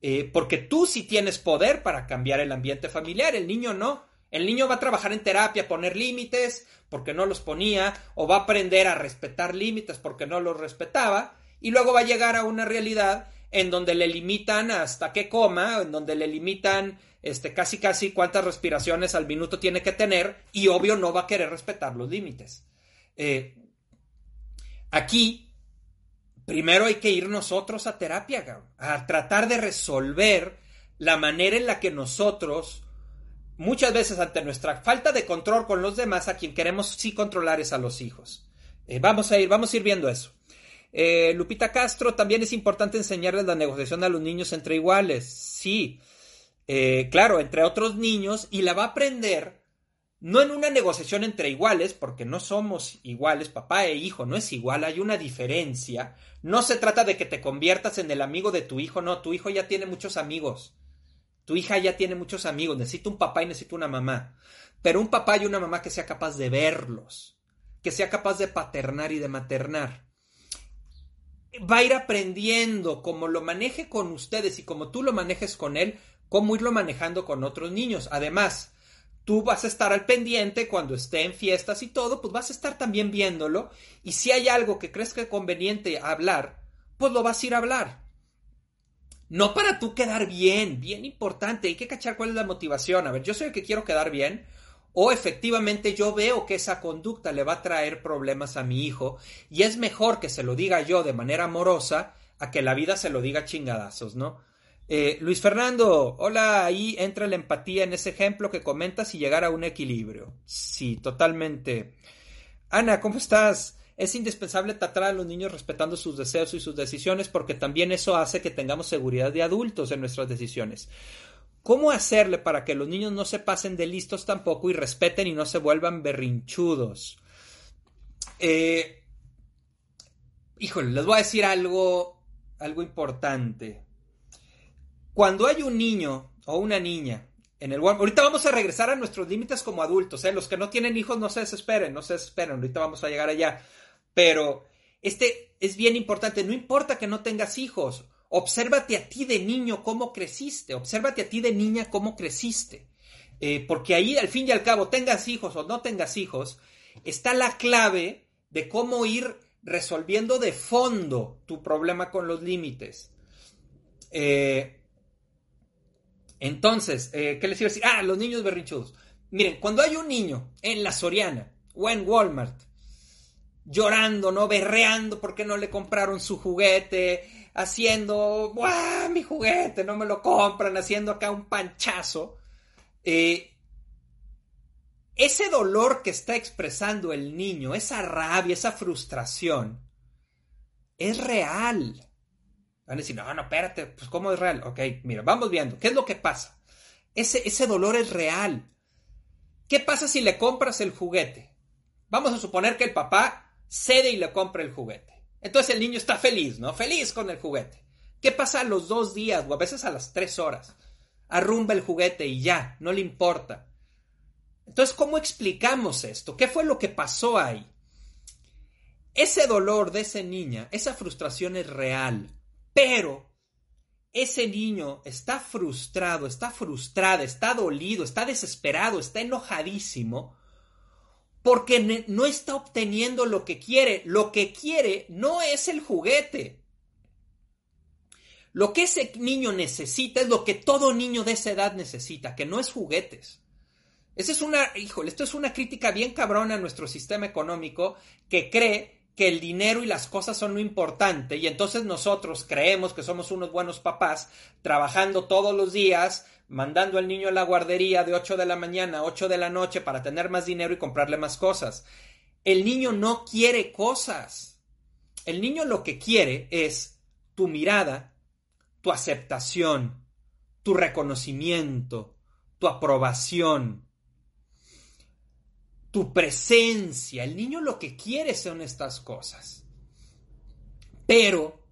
Eh, porque tú sí tienes poder para cambiar el ambiente familiar, el niño no. El niño va a trabajar en terapia, poner límites porque no los ponía, o va a aprender a respetar límites porque no los respetaba, y luego va a llegar a una realidad en donde le limitan hasta que coma, en donde le limitan este, casi casi cuántas respiraciones al minuto tiene que tener y obvio no va a querer respetar los límites. Eh, aquí, primero hay que ir nosotros a terapia, a tratar de resolver la manera en la que nosotros muchas veces ante nuestra falta de control con los demás, a quien queremos sí controlar es a los hijos. Eh, vamos a ir, vamos a ir viendo eso. Eh, Lupita Castro, también es importante enseñarles la negociación a los niños entre iguales. Sí, eh, claro, entre otros niños, y la va a aprender no en una negociación entre iguales, porque no somos iguales, papá e hijo, no es igual, hay una diferencia. No se trata de que te conviertas en el amigo de tu hijo, no, tu hijo ya tiene muchos amigos. Tu hija ya tiene muchos amigos, necesita un papá y necesita una mamá. Pero un papá y una mamá que sea capaz de verlos, que sea capaz de paternar y de maternar. Va a ir aprendiendo cómo lo maneje con ustedes y como tú lo manejes con él, cómo irlo manejando con otros niños. Además, tú vas a estar al pendiente cuando esté en fiestas y todo, pues vas a estar también viéndolo y si hay algo que crees que es conveniente hablar, pues lo vas a ir a hablar. No para tú quedar bien, bien importante, hay que cachar cuál es la motivación. A ver, yo soy el que quiero quedar bien, o efectivamente yo veo que esa conducta le va a traer problemas a mi hijo y es mejor que se lo diga yo de manera amorosa a que la vida se lo diga chingadazos, ¿no? Eh, Luis Fernando, hola, ahí entra la empatía en ese ejemplo que comentas y llegar a un equilibrio. Sí, totalmente. Ana, ¿cómo estás? Es indispensable tratar a los niños respetando sus deseos y sus decisiones porque también eso hace que tengamos seguridad de adultos en nuestras decisiones. ¿Cómo hacerle para que los niños no se pasen de listos tampoco y respeten y no se vuelvan berrinchudos? Eh, híjole, les voy a decir algo, algo importante. Cuando hay un niño o una niña en el ahorita vamos a regresar a nuestros límites como adultos, ¿eh? los que no tienen hijos no se desesperen, no se desesperen, ahorita vamos a llegar allá. Pero este es bien importante, no importa que no tengas hijos, obsérvate a ti de niño cómo creciste, obsérvate a ti de niña cómo creciste. Eh, porque ahí al fin y al cabo, tengas hijos o no tengas hijos, está la clave de cómo ir resolviendo de fondo tu problema con los límites. Eh, entonces, eh, ¿qué les iba a decir? Ah, los niños berrinchudos. Miren, cuando hay un niño en la Soriana o en Walmart llorando, ¿no? Berreando porque no le compraron su juguete, haciendo, ¡buah! Mi juguete, no me lo compran, haciendo acá un panchazo. Eh, ese dolor que está expresando el niño, esa rabia, esa frustración, es real. Van a decir, no, no, espérate, pues ¿cómo es real? Ok, mira, vamos viendo, ¿qué es lo que pasa? Ese, ese dolor es real. ¿Qué pasa si le compras el juguete? Vamos a suponer que el papá cede y le compra el juguete. Entonces el niño está feliz, ¿no? Feliz con el juguete. ¿Qué pasa a los dos días o a veces a las tres horas? Arrumba el juguete y ya, no le importa. Entonces, ¿cómo explicamos esto? ¿Qué fue lo que pasó ahí? Ese dolor de esa niña, esa frustración es real. Pero ese niño está frustrado, está frustrada, está dolido, está desesperado, está enojadísimo porque no está obteniendo lo que quiere. Lo que quiere no es el juguete. Lo que ese niño necesita es lo que todo niño de esa edad necesita, que no es juguetes. Esa es una, híjole, esto es una crítica bien cabrona a nuestro sistema económico que cree que el dinero y las cosas son lo importante y entonces nosotros creemos que somos unos buenos papás trabajando todos los días, mandando al niño a la guardería de 8 de la mañana a 8 de la noche para tener más dinero y comprarle más cosas. El niño no quiere cosas. El niño lo que quiere es tu mirada, tu aceptación, tu reconocimiento, tu aprobación, tu presencia. El niño lo que quiere son estas cosas. Pero,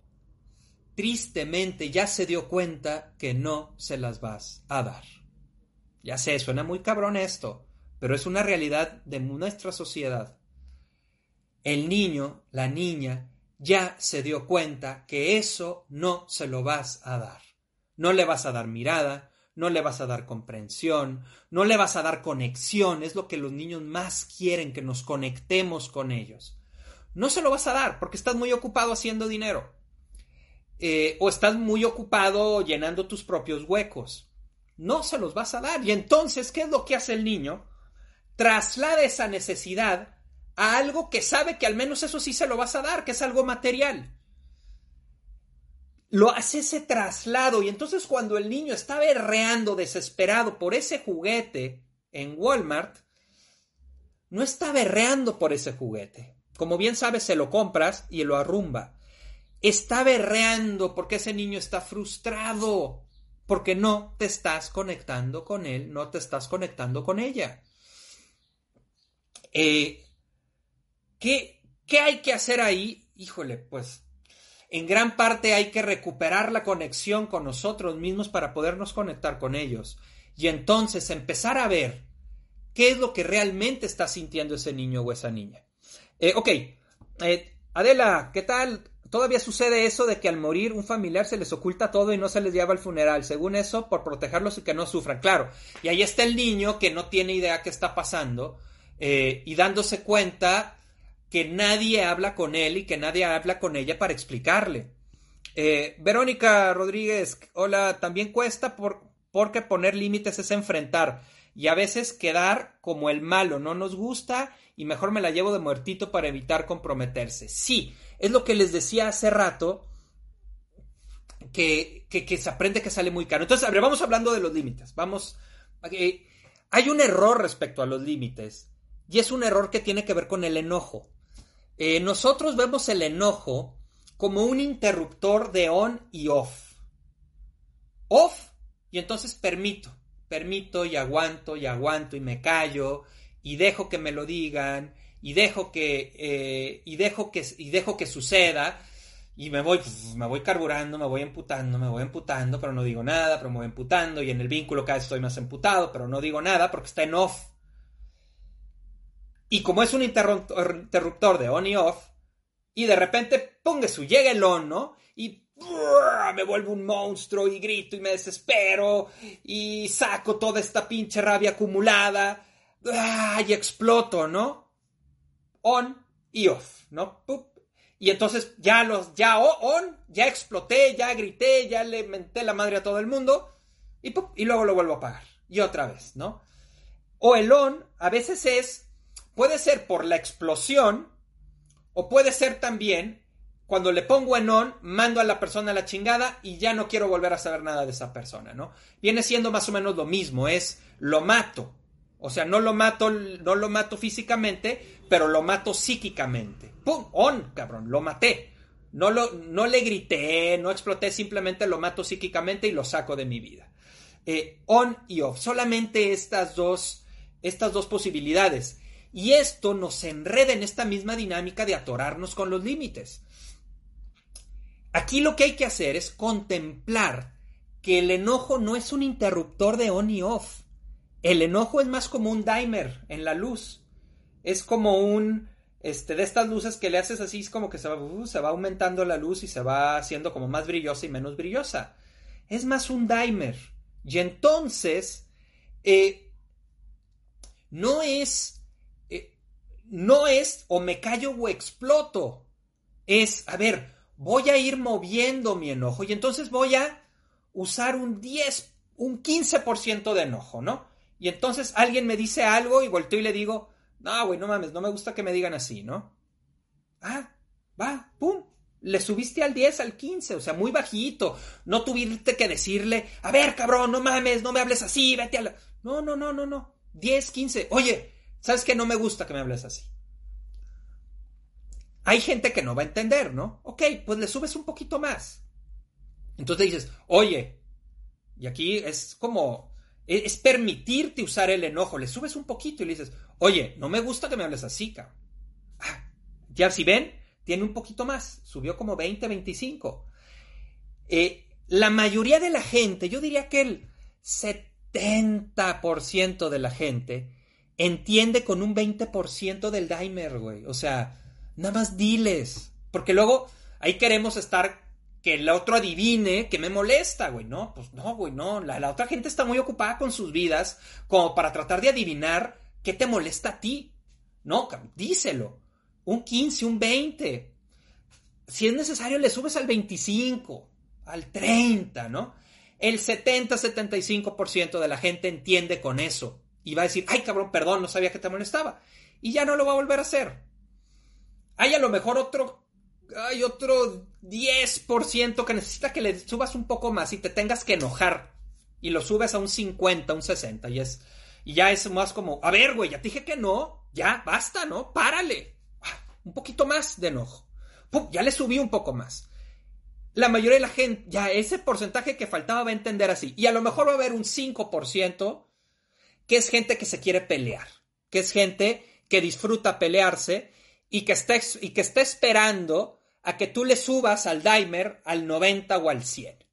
tristemente, ya se dio cuenta que no se las vas a dar. Ya sé, suena muy cabrón esto, pero es una realidad de nuestra sociedad. El niño, la niña, ya se dio cuenta que eso no se lo vas a dar. No le vas a dar mirada, no le vas a dar comprensión, no le vas a dar conexión, es lo que los niños más quieren, que nos conectemos con ellos. No se lo vas a dar porque estás muy ocupado haciendo dinero. Eh, o estás muy ocupado llenando tus propios huecos. No se los vas a dar. Y entonces, ¿qué es lo que hace el niño? Traslada esa necesidad a algo que sabe que al menos eso sí se lo vas a dar, que es algo material. Lo hace ese traslado y entonces cuando el niño está berreando desesperado por ese juguete en Walmart, no está berreando por ese juguete. Como bien sabes, se lo compras y lo arrumba. Está berreando porque ese niño está frustrado, porque no te estás conectando con él, no te estás conectando con ella. Eh, ¿qué, ¿Qué hay que hacer ahí? Híjole, pues en gran parte hay que recuperar la conexión con nosotros mismos para podernos conectar con ellos. Y entonces empezar a ver qué es lo que realmente está sintiendo ese niño o esa niña. Eh, ok, eh, Adela, ¿qué tal? Todavía sucede eso de que al morir un familiar se les oculta todo y no se les lleva al funeral. Según eso, por protegerlos y que no sufran. Claro. Y ahí está el niño que no tiene idea qué está pasando eh, y dándose cuenta que nadie habla con él y que nadie habla con ella para explicarle. Eh, Verónica Rodríguez, hola, también cuesta por, porque poner límites es enfrentar y a veces quedar como el malo, no nos gusta y mejor me la llevo de muertito para evitar comprometerse. Sí, es lo que les decía hace rato, que, que, se aprende que sale muy caro. Entonces, a ver, vamos hablando de los límites. Vamos, eh, hay un error respecto a los límites y es un error que tiene que ver con el enojo. Eh, nosotros vemos el enojo como un interruptor de on y off. Off, y entonces permito, permito y aguanto y aguanto y me callo y dejo que me lo digan y dejo que eh, y dejo que y dejo que suceda y me voy me voy carburando, me voy emputando, me voy emputando, pero no digo nada, pero me voy emputando y en el vínculo cada vez estoy más emputado, pero no digo nada porque está en off. Y como es un interruptor de on y off, y de repente, su llega el on, ¿no? Y me vuelvo un monstruo y grito y me desespero y saco toda esta pinche rabia acumulada y exploto, ¿no? On y off, ¿no? Y entonces ya los, ya on, ya exploté, ya grité, ya le menté la madre a todo el mundo y, y luego lo vuelvo a apagar. Y otra vez, ¿no? O el on a veces es Puede ser por la explosión o puede ser también cuando le pongo en on, mando a la persona a la chingada y ya no quiero volver a saber nada de esa persona, ¿no? Viene siendo más o menos lo mismo, es lo mato. O sea, no lo mato, no lo mato físicamente, pero lo mato psíquicamente. ¡Pum! On, cabrón, lo maté. No, lo, no le grité, no exploté, simplemente lo mato psíquicamente y lo saco de mi vida. Eh, on y off, solamente estas dos, estas dos posibilidades. Y esto nos enreda en esta misma dinámica de atorarnos con los límites. Aquí lo que hay que hacer es contemplar que el enojo no es un interruptor de on y off. El enojo es más como un dimer en la luz. Es como un, este, de estas luces que le haces así, es como que se va, uh, se va aumentando la luz y se va haciendo como más brillosa y menos brillosa. Es más un dimer. Y entonces, eh, no es no es o me callo o exploto. Es, a ver, voy a ir moviendo mi enojo y entonces voy a usar un 10, un 15% de enojo, ¿no? Y entonces alguien me dice algo y volteo y le digo, no, güey, no mames, no me gusta que me digan así, ¿no? Ah, va, pum, le subiste al 10, al 15, o sea, muy bajito. No tuviste que decirle, a ver, cabrón, no mames, no me hables así, vete a la... No, no, no, no, no. 10, 15. Oye, ¿Sabes qué? No me gusta que me hables así. Hay gente que no va a entender, ¿no? Ok, pues le subes un poquito más. Entonces dices, oye, y aquí es como, e-, es, permitirte usar el enojo, le subes un poquito y le dices, oye, no me gusta que me hables así, cabrón. Ah, ya si ven, tiene un poquito más, subió como 20, 25. Eh, la mayoría de la gente, yo diría que el 70% de la gente, entiende con un 20% del dimer, güey. O sea, nada más diles. Porque luego ahí queremos estar que el otro adivine que me molesta, güey. No, pues no, güey, no. La, la, otra gente está muy ocupada con sus vidas como para tratar de adivinar qué te molesta a ti. No, díselo. Un 15, un 20. Si es necesario, le subes al 25, al 30, ¿no? El 70-75% de la gente entiende con eso y va a decir, ay cabrón, perdón, no sabía que te molestaba. Y ya no lo va a volver a hacer. Hay a lo mejor otro hay otro 10% que necesita que le subas un poco más y te tengas que enojar. Y lo subes a un 50, un 60. Y es. Y ya es más como, a ver, güey, ya te dije que no. Ya, basta, ¿no? Párale. Ah, un poquito más de enojo. ya le subí un poco más. La mayoría de la gente, ya ese porcentaje que faltaba va a entender así. Y a lo mejor va a haber un 5% que es gente que se quiere pelear. Que es gente que disfruta pelearse y que está, y que está esperando a que tú le subas al dimer al 90 o al 100.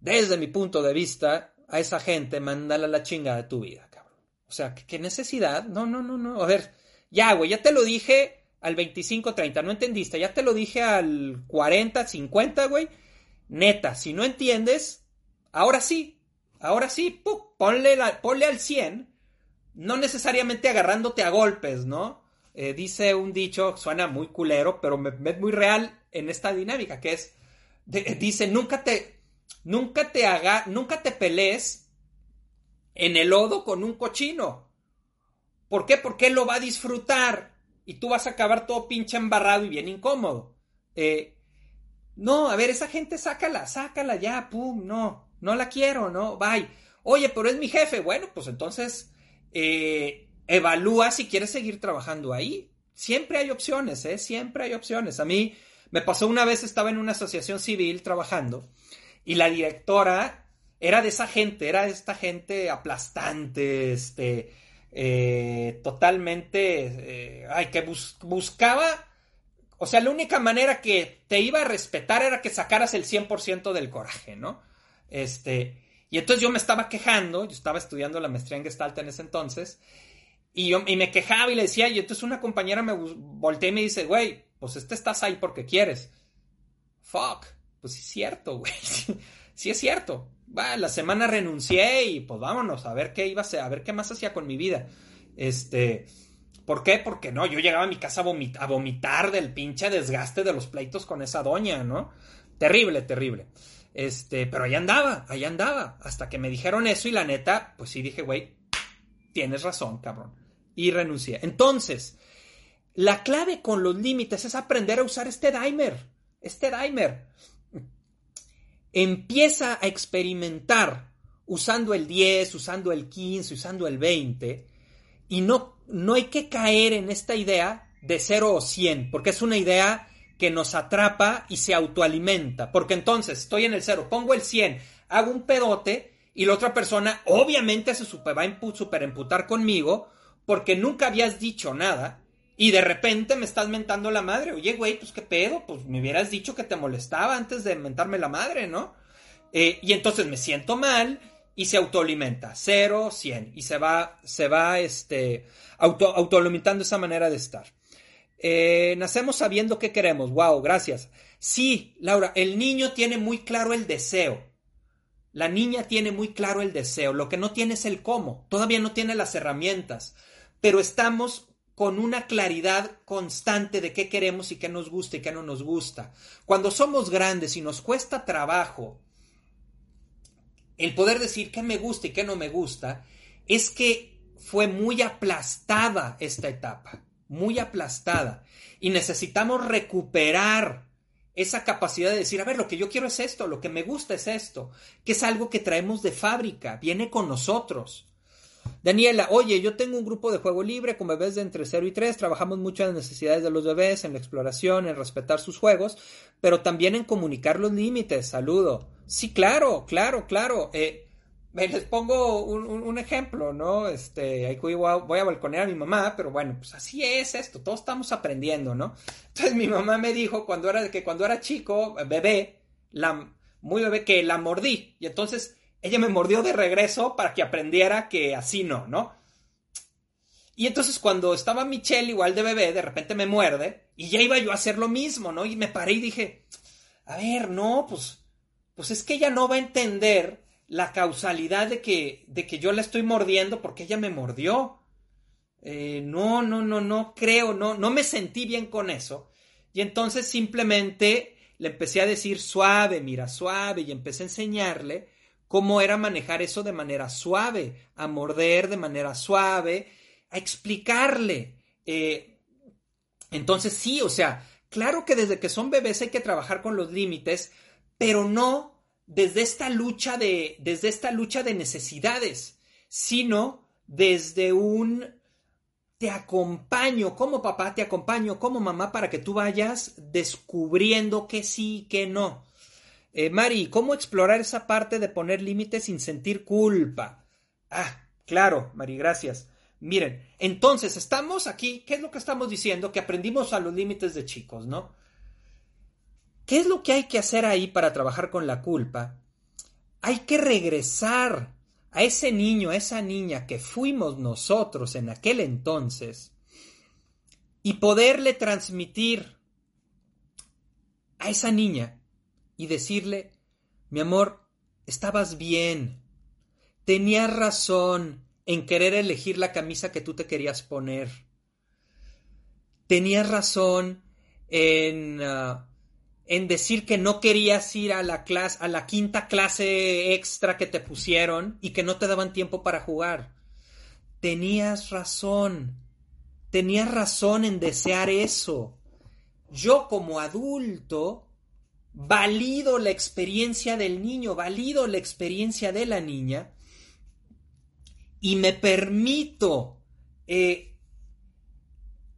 Desde mi punto de vista, a esa gente, mándala la chinga de tu vida, cabrón. O sea, ¿qué, necesidad? No, no, no, no. A ver, ya, güey, ya te lo dije al 25-30, no entendiste. Ya te lo dije al 40-50, güey. Neta, si no entiendes, ahora sí, ahora sí, ponle, ponle al 100, no necesariamente agarrándote a golpes, ¿no? Eh, dice un dicho, suena muy culero, pero me, es muy real en esta dinámica, que es, dice, nunca te, nunca te haga, nunca te pelees en el lodo con un cochino. ¿Por qué? Porque él lo va a disfrutar y tú vas a acabar todo pinche embarrado y bien incómodo. Eh, no, a ver, esa gente sácala, sácala ya, pum, no, no la quiero, no, bye. Oye, pero es mi jefe. Bueno, pues entonces, eh, evalúa si quieres seguir trabajando ahí. Siempre hay opciones, ¿eh? Siempre hay opciones. A mí me pasó una vez, estaba en una asociación civil trabajando y la directora era de esa gente, era esta gente aplastante, este, eh, totalmente, eh, ay, que buscaba, o sea, la única manera que te iba a respetar era que sacaras el 100% del coraje, ¿no? Este, y entonces yo me estaba quejando, yo estaba estudiando la maestría en Gestalt en ese entonces, y, yo, y me quejaba y le decía, y entonces una compañera me volteé y me dice, güey, pues este estás ahí porque quieres. Fuck, pues es cierto, güey. sí es cierto. La semana renuncié y pues vámonos a ver qué iba a hacer, a ver qué más hacía con mi vida. Este, ¿por qué? Porque no, yo llegaba a mi casa a, a vomitar del pinche desgaste de los pleitos con esa doña, ¿no? Terrible, terrible. Este, pero ahí andaba, ahí andaba. Hasta que me dijeron eso y la neta, pues sí dije, güey, tienes razón, cabrón y renuncié. Entonces, la clave con los límites es aprender a usar este dimer. Este dimer. Empieza a experimentar usando el 10, usando el 15, usando el 20. Y no, no hay que caer en esta idea de 0 o 100, porque es una idea que nos atrapa y se autoalimenta. Porque entonces estoy en el 0, pongo el 100, hago un pedote y la otra persona obviamente se super, va a super emputar conmigo porque nunca habías dicho nada y de repente me estás mentando la madre. Oye, güey, pues qué pedo, pues me hubieras dicho que te molestaba antes de mentarme la madre, ¿no? Eh, y entonces me siento mal y se autoalimenta, cero, cien, y se va, se va, este, auto, autoalimentando esa manera de estar. Eh, nacemos sabiendo qué queremos, wow, gracias. Sí, Laura, el niño tiene muy claro el deseo. La niña tiene muy claro el deseo, lo que no tiene es el cómo, todavía no tiene las herramientas pero estamos con una claridad constante de qué queremos y qué nos gusta y qué no nos gusta. Cuando somos grandes y nos cuesta trabajo el poder decir qué me gusta y qué no me gusta, es que fue muy aplastada esta etapa, muy aplastada. Y necesitamos recuperar esa capacidad de decir, a ver, lo que yo quiero es esto, lo que me gusta es esto, que es algo que traemos de fábrica, viene con nosotros. Daniela, oye, yo tengo un grupo de juego libre con bebés de entre 0 y 3, trabajamos mucho en las necesidades de los bebés, en la exploración, en respetar sus juegos, pero también en comunicar los límites. Saludo. Sí, claro, claro, claro. Eh, les pongo un, ejemplo, ¿no? Este, ahí voy a, voy a balconear a mi mamá, pero bueno, pues así es esto, todos estamos aprendiendo, ¿no? Entonces mi mamá me dijo cuando era, que cuando era chico, bebé, la, muy bebé, que la mordí. Y entonces ella me mordió de regreso para que aprendiera que así no, ¿no? Y entonces cuando estaba Michelle igual de bebé, de repente me muerde y ya iba yo a hacer lo mismo, ¿no? Y me paré y dije, a ver, no, pues, pues es que ella no va a entender la causalidad de que, de que yo la estoy mordiendo porque ella me mordió. Eh, no, no, no, no creo, no, no me sentí bien con eso. Y entonces simplemente le empecé a decir suave, mira, suave, y empecé a enseñarle cómo era manejar eso de manera suave, a morder de manera suave, a explicarle. Eh, entonces sí, o sea, claro que desde que son bebés hay que trabajar con los límites, pero no desde esta lucha de, desde esta lucha de necesidades, sino desde un te acompaño como papá, te acompaño como mamá para que tú vayas descubriendo que sí, que no. Eh, Mari, ¿cómo explorar esa parte de poner límites sin sentir culpa? Ah, claro, Mari, gracias. Miren, entonces estamos aquí, ¿qué es lo que estamos diciendo? Que aprendimos a los límites de chicos, ¿no? ¿Qué es lo que hay que hacer ahí para trabajar con la culpa? Hay que regresar a ese niño, a esa niña que fuimos nosotros en aquel entonces y poderle transmitir a esa niña y decirle, mi amor, estabas bien, tenías razón, en querer elegir la camisa que tú te querías poner. Tenías razón en, ah, en decir que no querías ir a la clase, a la quinta clase extra que te pusieron y que no te daban tiempo para jugar. Tenías razón. Tenías razón en desear eso. Yo como adulto valido la experiencia del niño, valido la experiencia de la niña y me permito eh,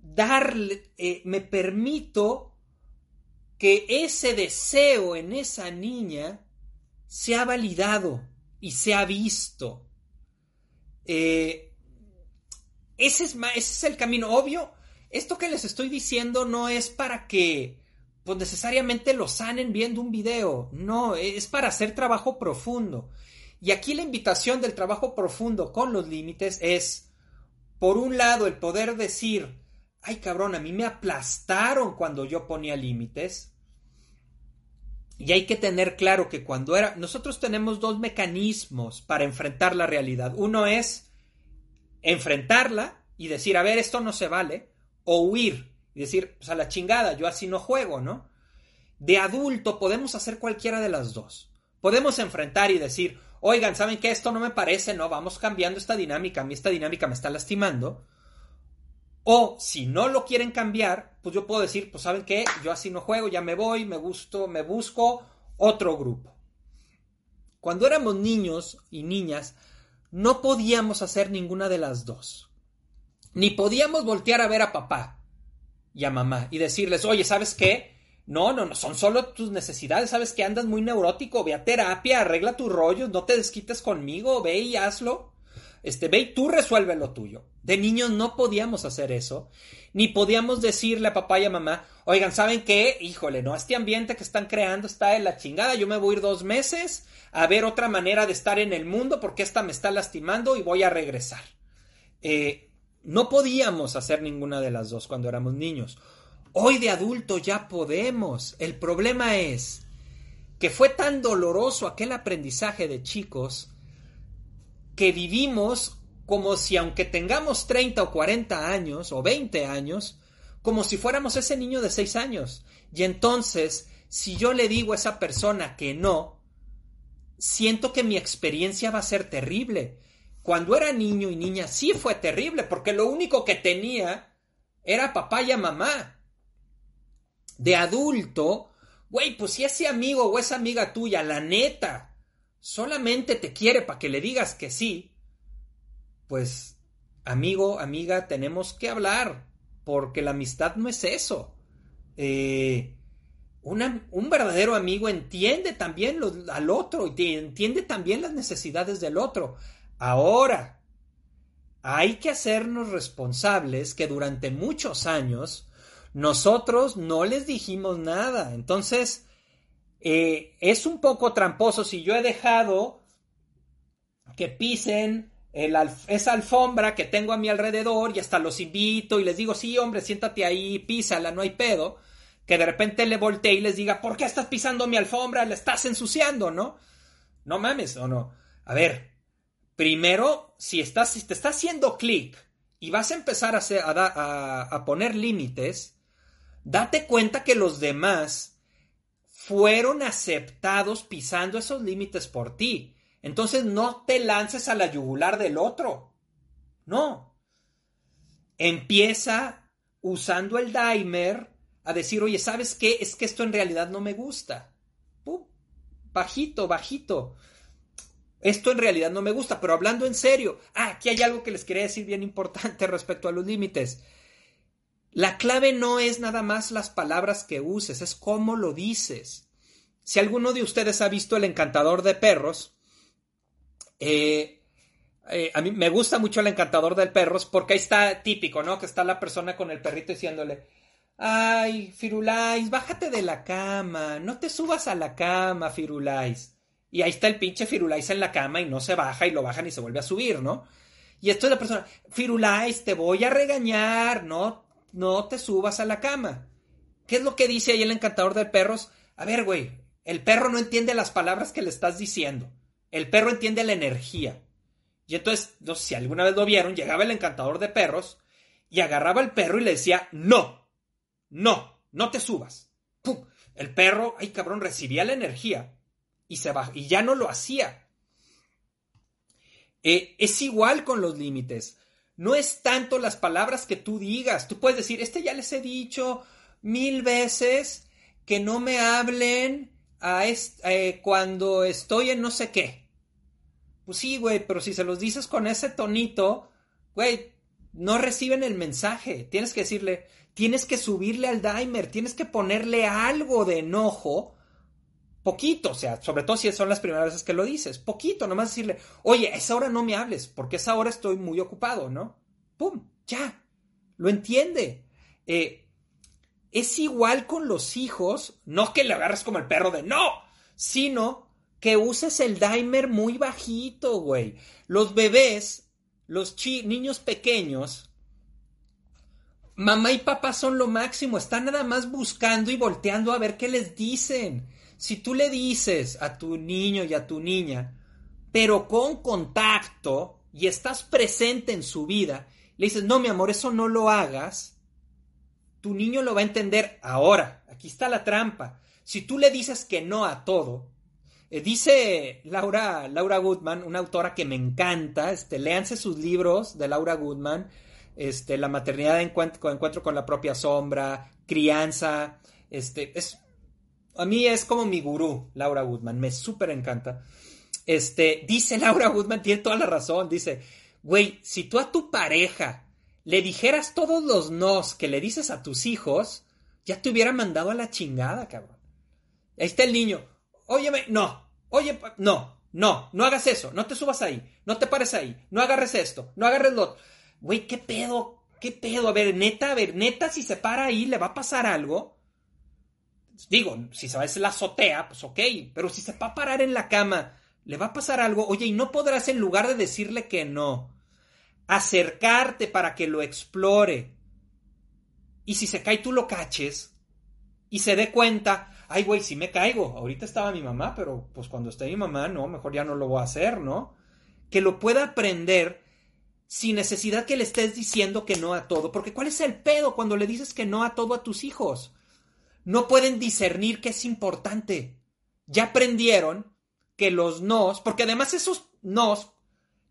darle, eh, me permito que ese deseo en esa niña sea validado y sea visto. Eh, ese, es, ese es el camino obvio. Esto que les estoy diciendo no es para que pues necesariamente lo sanen viendo un video. No, es para hacer trabajo profundo. Y aquí la invitación del trabajo profundo con los límites es, por un lado, el poder decir, ay cabrón, a mí me aplastaron cuando yo ponía límites. Y hay que tener claro que cuando era, nosotros tenemos dos mecanismos para enfrentar la realidad. Uno es enfrentarla y decir, a ver, esto no se vale, o huir y decir, pues a la chingada, yo así no juego, ¿no? De adulto podemos hacer cualquiera de las dos. Podemos enfrentar y decir, oigan, ¿saben qué? Esto no me parece, no, vamos cambiando esta dinámica, a mí esta dinámica me está lastimando. O si no lo quieren cambiar, pues yo puedo decir, pues ¿saben qué? Yo así no juego, ya me voy, me gusto, me busco otro grupo. Cuando éramos niños y niñas, no podíamos hacer ninguna de las dos. Ni podíamos voltear a ver a papá y a mamá y decirles, oye, ¿sabes qué? No, no, no, son solo tus necesidades, sabes que andas muy neurótico, ve a terapia, arregla tus rollos, no te desquites conmigo, ve y hazlo. Este, ve tú resuelve lo tuyo. De niños no podíamos hacer eso, ni podíamos decirle a papá y a mamá, oigan, ¿saben qué? Híjole, no, este ambiente que están creando está en la chingada, yo me voy a ir dos meses a ver otra manera de estar en el mundo porque esta me está lastimando y voy a regresar. Eh, no podíamos hacer ninguna de las dos cuando éramos niños. Hoy de adulto ya podemos. El problema es que fue tan doloroso aquel aprendizaje de chicos que vivimos como si aunque tengamos 30 o 40 años o 20 años, como si fuéramos ese niño de 6 años. Y entonces, si yo le digo a esa persona que no, siento que mi experiencia va a ser terrible. Cuando era niño y niña sí fue terrible, porque lo único que tenía era papá y mamá de adulto, güey, pues si ese amigo o esa amiga tuya, la neta, solamente te quiere para que le digas que sí, pues, amigo, amiga, tenemos que hablar, porque la amistad no es eso. Eh, un verdadero amigo entiende también al otro y entiende también las necesidades del otro. Ahora, hay que hacernos responsables que durante muchos años nosotros no les dijimos nada. Entonces, eh, es un poco tramposo si yo he dejado que pisen esa alfombra que tengo a mi alrededor y hasta los invito y les digo, sí, hombre, siéntate ahí, písala, no hay pedo. Que de repente le voltee y les diga, ¿por qué estás pisando mi alfombra? La estás ensuciando, ¿no? No mames, o no. A ver, primero, si, estás, si te está haciendo clic y vas a empezar a, a poner límites, date cuenta que los demás fueron aceptados pisando esos límites por ti. Entonces no te lances a la yugular del otro. No. Empieza usando el dimer a decir, oye, ¿sabes qué? Es que esto en realidad no me gusta. Pum, bajito, bajito. Esto en realidad no me gusta, pero hablando en serio, ah, aquí hay algo que les quería decir bien importante respecto a los límites. La clave no es nada más las palabras que uses, es cómo lo dices. Si alguno de ustedes ha visto El encantador de perros, eh, eh, a mí me gusta mucho El encantador de perros porque ahí está típico, ¿no? Que está la persona con el perrito diciéndole, ay, Firulais, bájate de la cama, no te subas a la cama, Firulais. Y ahí está el pinche Firulais en la cama y no se baja y lo bajan y se vuelve a subir, ¿no? Y esto es la persona, Firulais, te voy a regañar, no, no te subas a la cama. ¿Qué es lo que dice ahí el encantador de perros? A ver, güey, el perro no entiende las palabras que le estás diciendo. El perro entiende la energía. Y entonces, no sé si alguna vez lo vieron, llegaba el encantador de perros y agarraba al perro y le decía, no, no, no te subas. El perro, ay cabrón, recibía la energía y, se y ya no lo hacía. Eh, es igual con los límites. No es tanto las palabras que tú digas. Tú puedes decir, este ya les he dicho mil veces que no me hablen a eh, cuando estoy en no sé qué. Pues sí, güey, pero si se los dices con ese tonito, güey, no reciben el mensaje. Tienes que decirle, tienes que subirle al dimer, tienes que ponerle algo de enojo poquito, o sea, sobre todo si son las primeras veces que lo dices, poquito, nomás decirle, oye, esa hora no me hables, porque esa hora estoy muy ocupado, ¿no? ¡Pum! Ya, lo entiende. Eh, es igual con los hijos, no que le agarres como el perro de no, sino que uses el dimer muy bajito, güey. Los bebés, los niños pequeños, mamá y papá son lo máximo, están nada más buscando y volteando a ver qué les dicen. Si tú le dices a tu niño y a tu niña, pero con contacto y estás presente en su vida, le dices, no, mi amor, eso no lo hagas, tu niño lo va a entender ahora. Aquí está la trampa. Si tú le dices que no a todo, eh, dice Laura, Laura Goodman, una autora que me encanta, este, léanse sus libros de Laura Goodman, este, La maternidad de encuentro, con la propia sombra, crianza, este, es a mí es como mi gurú, Laura Woodman, me súper encanta. Este, dice Laura Woodman, tiene toda la razón, dice, güey, si tú a tu pareja le dijeras todos los nos que le dices a tus hijos, ya te hubiera mandado a la chingada, cabrón. Ahí está el niño, óyeme, no, oye, no, no, no hagas eso, no te subas ahí, no te pares ahí, no agarres esto, no agarres lo otro. Güey, ¿qué pedo? ¿Qué pedo? A ver, neta, a ver, neta, si se para ahí, le va a pasar algo digo, si se va a la azotea, pues ok, pero si se va a parar en la cama, le va a pasar algo, oye, y no podrás en lugar de decirle que no, acercarte para que lo explore. Y si se cae, tú lo caches y se dé cuenta, ay, güey, si me caigo, ahorita estaba mi mamá, pero pues cuando esté mi mamá, no, mejor ya no lo voy a hacer, ¿no? Que lo pueda aprender sin necesidad que le estés diciendo que no a todo, porque ¿cuál es el pedo cuando le dices que no a todo a tus hijos? No pueden discernir qué es importante. Ya aprendieron que los nos, porque además esos nos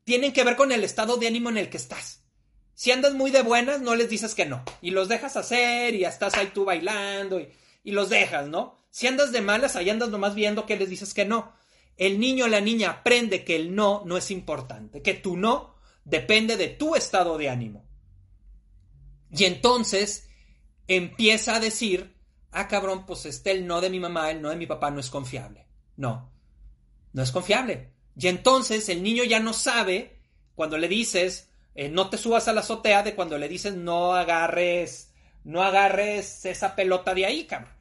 tienen que ver con el estado de ánimo en el que estás. Si andas muy de buenas, no les dices que no. Y los dejas hacer y estás ahí tú bailando y, y los dejas, ¿no? Si andas de malas, ahí andas nomás viendo que les dices que no. El niño o la niña aprende que el no no es importante, que tu no depende de tu estado de ánimo. Y entonces empieza a decir ah, cabrón, pues este el no de mi mamá, el no de mi papá no es confiable. No, no es confiable. Y entonces el niño ya no sabe cuando le dices, eh, no te subas a la azotea, de cuando le dices, no agarres, no agarres esa pelota de ahí, cabrón.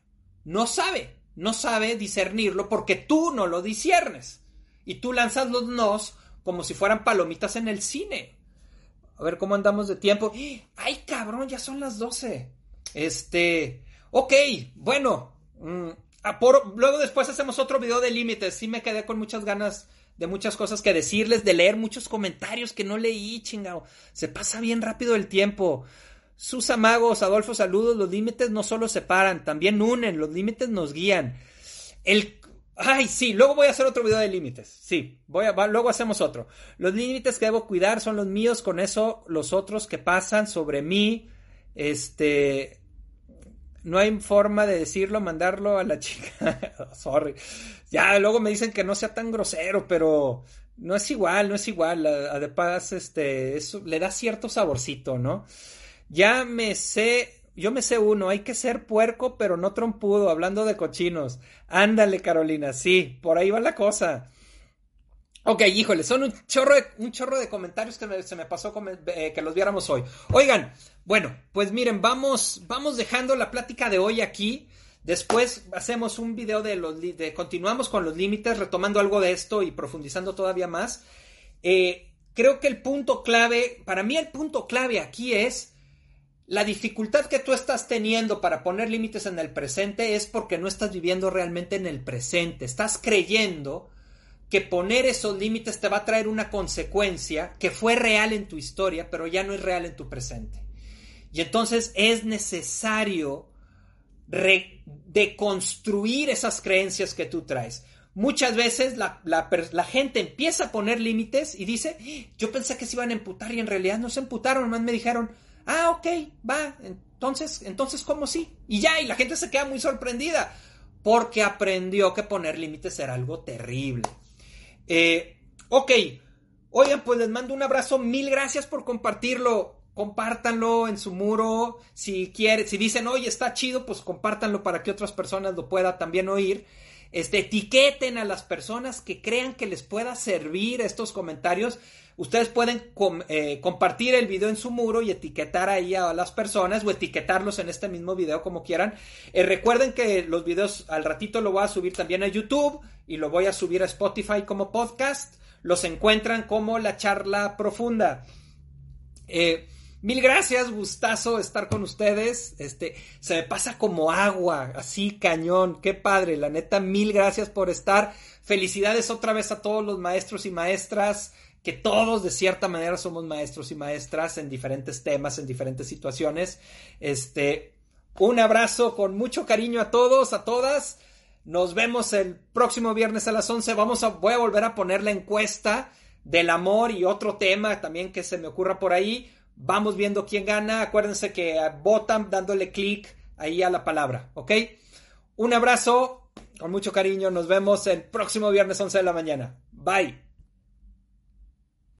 No sabe, no sabe discernirlo porque tú no lo disiernes. Y tú lanzas los nos como si fueran palomitas en el cine. A ver cómo andamos de tiempo. ¡Ay, cabrón! Ya son las 12. Este. Ok, bueno. Mm, luego después hacemos otro video de límites. Sí me quedé con muchas ganas de muchas cosas que decirles, de leer muchos comentarios que no leí, chingado. Se pasa bien rápido el tiempo. Sus amagos, Adolfo, saludos. Los límites no solo separan, también unen. Los límites nos guían. El Ay, sí, luego voy a hacer otro video de límites. Sí, voy a, luego hacemos otro. Los límites que debo cuidar son los míos, con eso los otros que pasan sobre mí, este, no hay forma de decirlo, mandarlo a la chica. Sorry. Ya, luego me dicen que no sea tan grosero, pero no es igual, no es igual. Además, este, eso le da cierto saborcito, ¿no? Ya me sé, yo me sé uno, hay que ser puerco, pero no trompudo, hablando de cochinos. Ándale, Carolina, sí, por ahí va la cosa. Ok, híjole, son un chorro de, comentarios que se me pasó eh, que los viéramos hoy. Oigan, bueno, pues miren, vamos, vamos dejando la plática de hoy aquí. Después hacemos un video de los de, continuamos con los límites, retomando algo de esto y profundizando todavía más. Eh, creo que el punto clave, para mí el punto clave aquí es la dificultad que tú estás teniendo para poner límites en el presente es porque no estás viviendo realmente en el presente. Estás creyendo que poner esos límites te va a traer una consecuencia que fue real en tu historia, pero ya no es real en tu presente. Y entonces es necesario deconstruir esas creencias que tú traes. Muchas veces la, gente empieza a poner límites y dice, yo pensé que se iban a emputar y en realidad no se emputaron, más me dijeron, ah, ok, va, entonces, entonces, ¿cómo sí? Y ya, y la gente se queda muy sorprendida porque aprendió que poner límites era algo terrible. Eh, ok, oigan, pues les mando un abrazo, mil gracias por compartirlo compártanlo en su muro. Si quieren, si dicen, oye, está chido, pues compártanlo para que otras personas lo puedan también oír. Este, etiqueten a las personas que crean que les pueda servir estos comentarios. Ustedes pueden eh, compartir el video en su muro y etiquetar ahí a las personas o etiquetarlos en este mismo video como quieran. Eh, recuerden que los videos al ratito lo voy a subir también a YouTube y lo voy a subir a Spotify como podcast. Los encuentran como la charla profunda. Eh, Mil gracias, gustazo estar con ustedes. Este, se me pasa como agua, así cañón. Qué padre, la neta, mil gracias por estar. Felicidades otra vez a todos los maestros y maestras, que todos de cierta manera somos maestros y maestras en diferentes temas, en diferentes situaciones. Este, un abrazo con mucho cariño a todos, a todas. Nos vemos el próximo viernes a las 11. Vamos a, voy a volver a poner la encuesta del amor y otro tema también que se me ocurra por ahí Vamos viendo quién gana. Acuérdense que votan dándole clic ahí a la palabra, ¿ok? Un abrazo, con mucho cariño. Nos vemos el próximo viernes 11 de la mañana. Bye.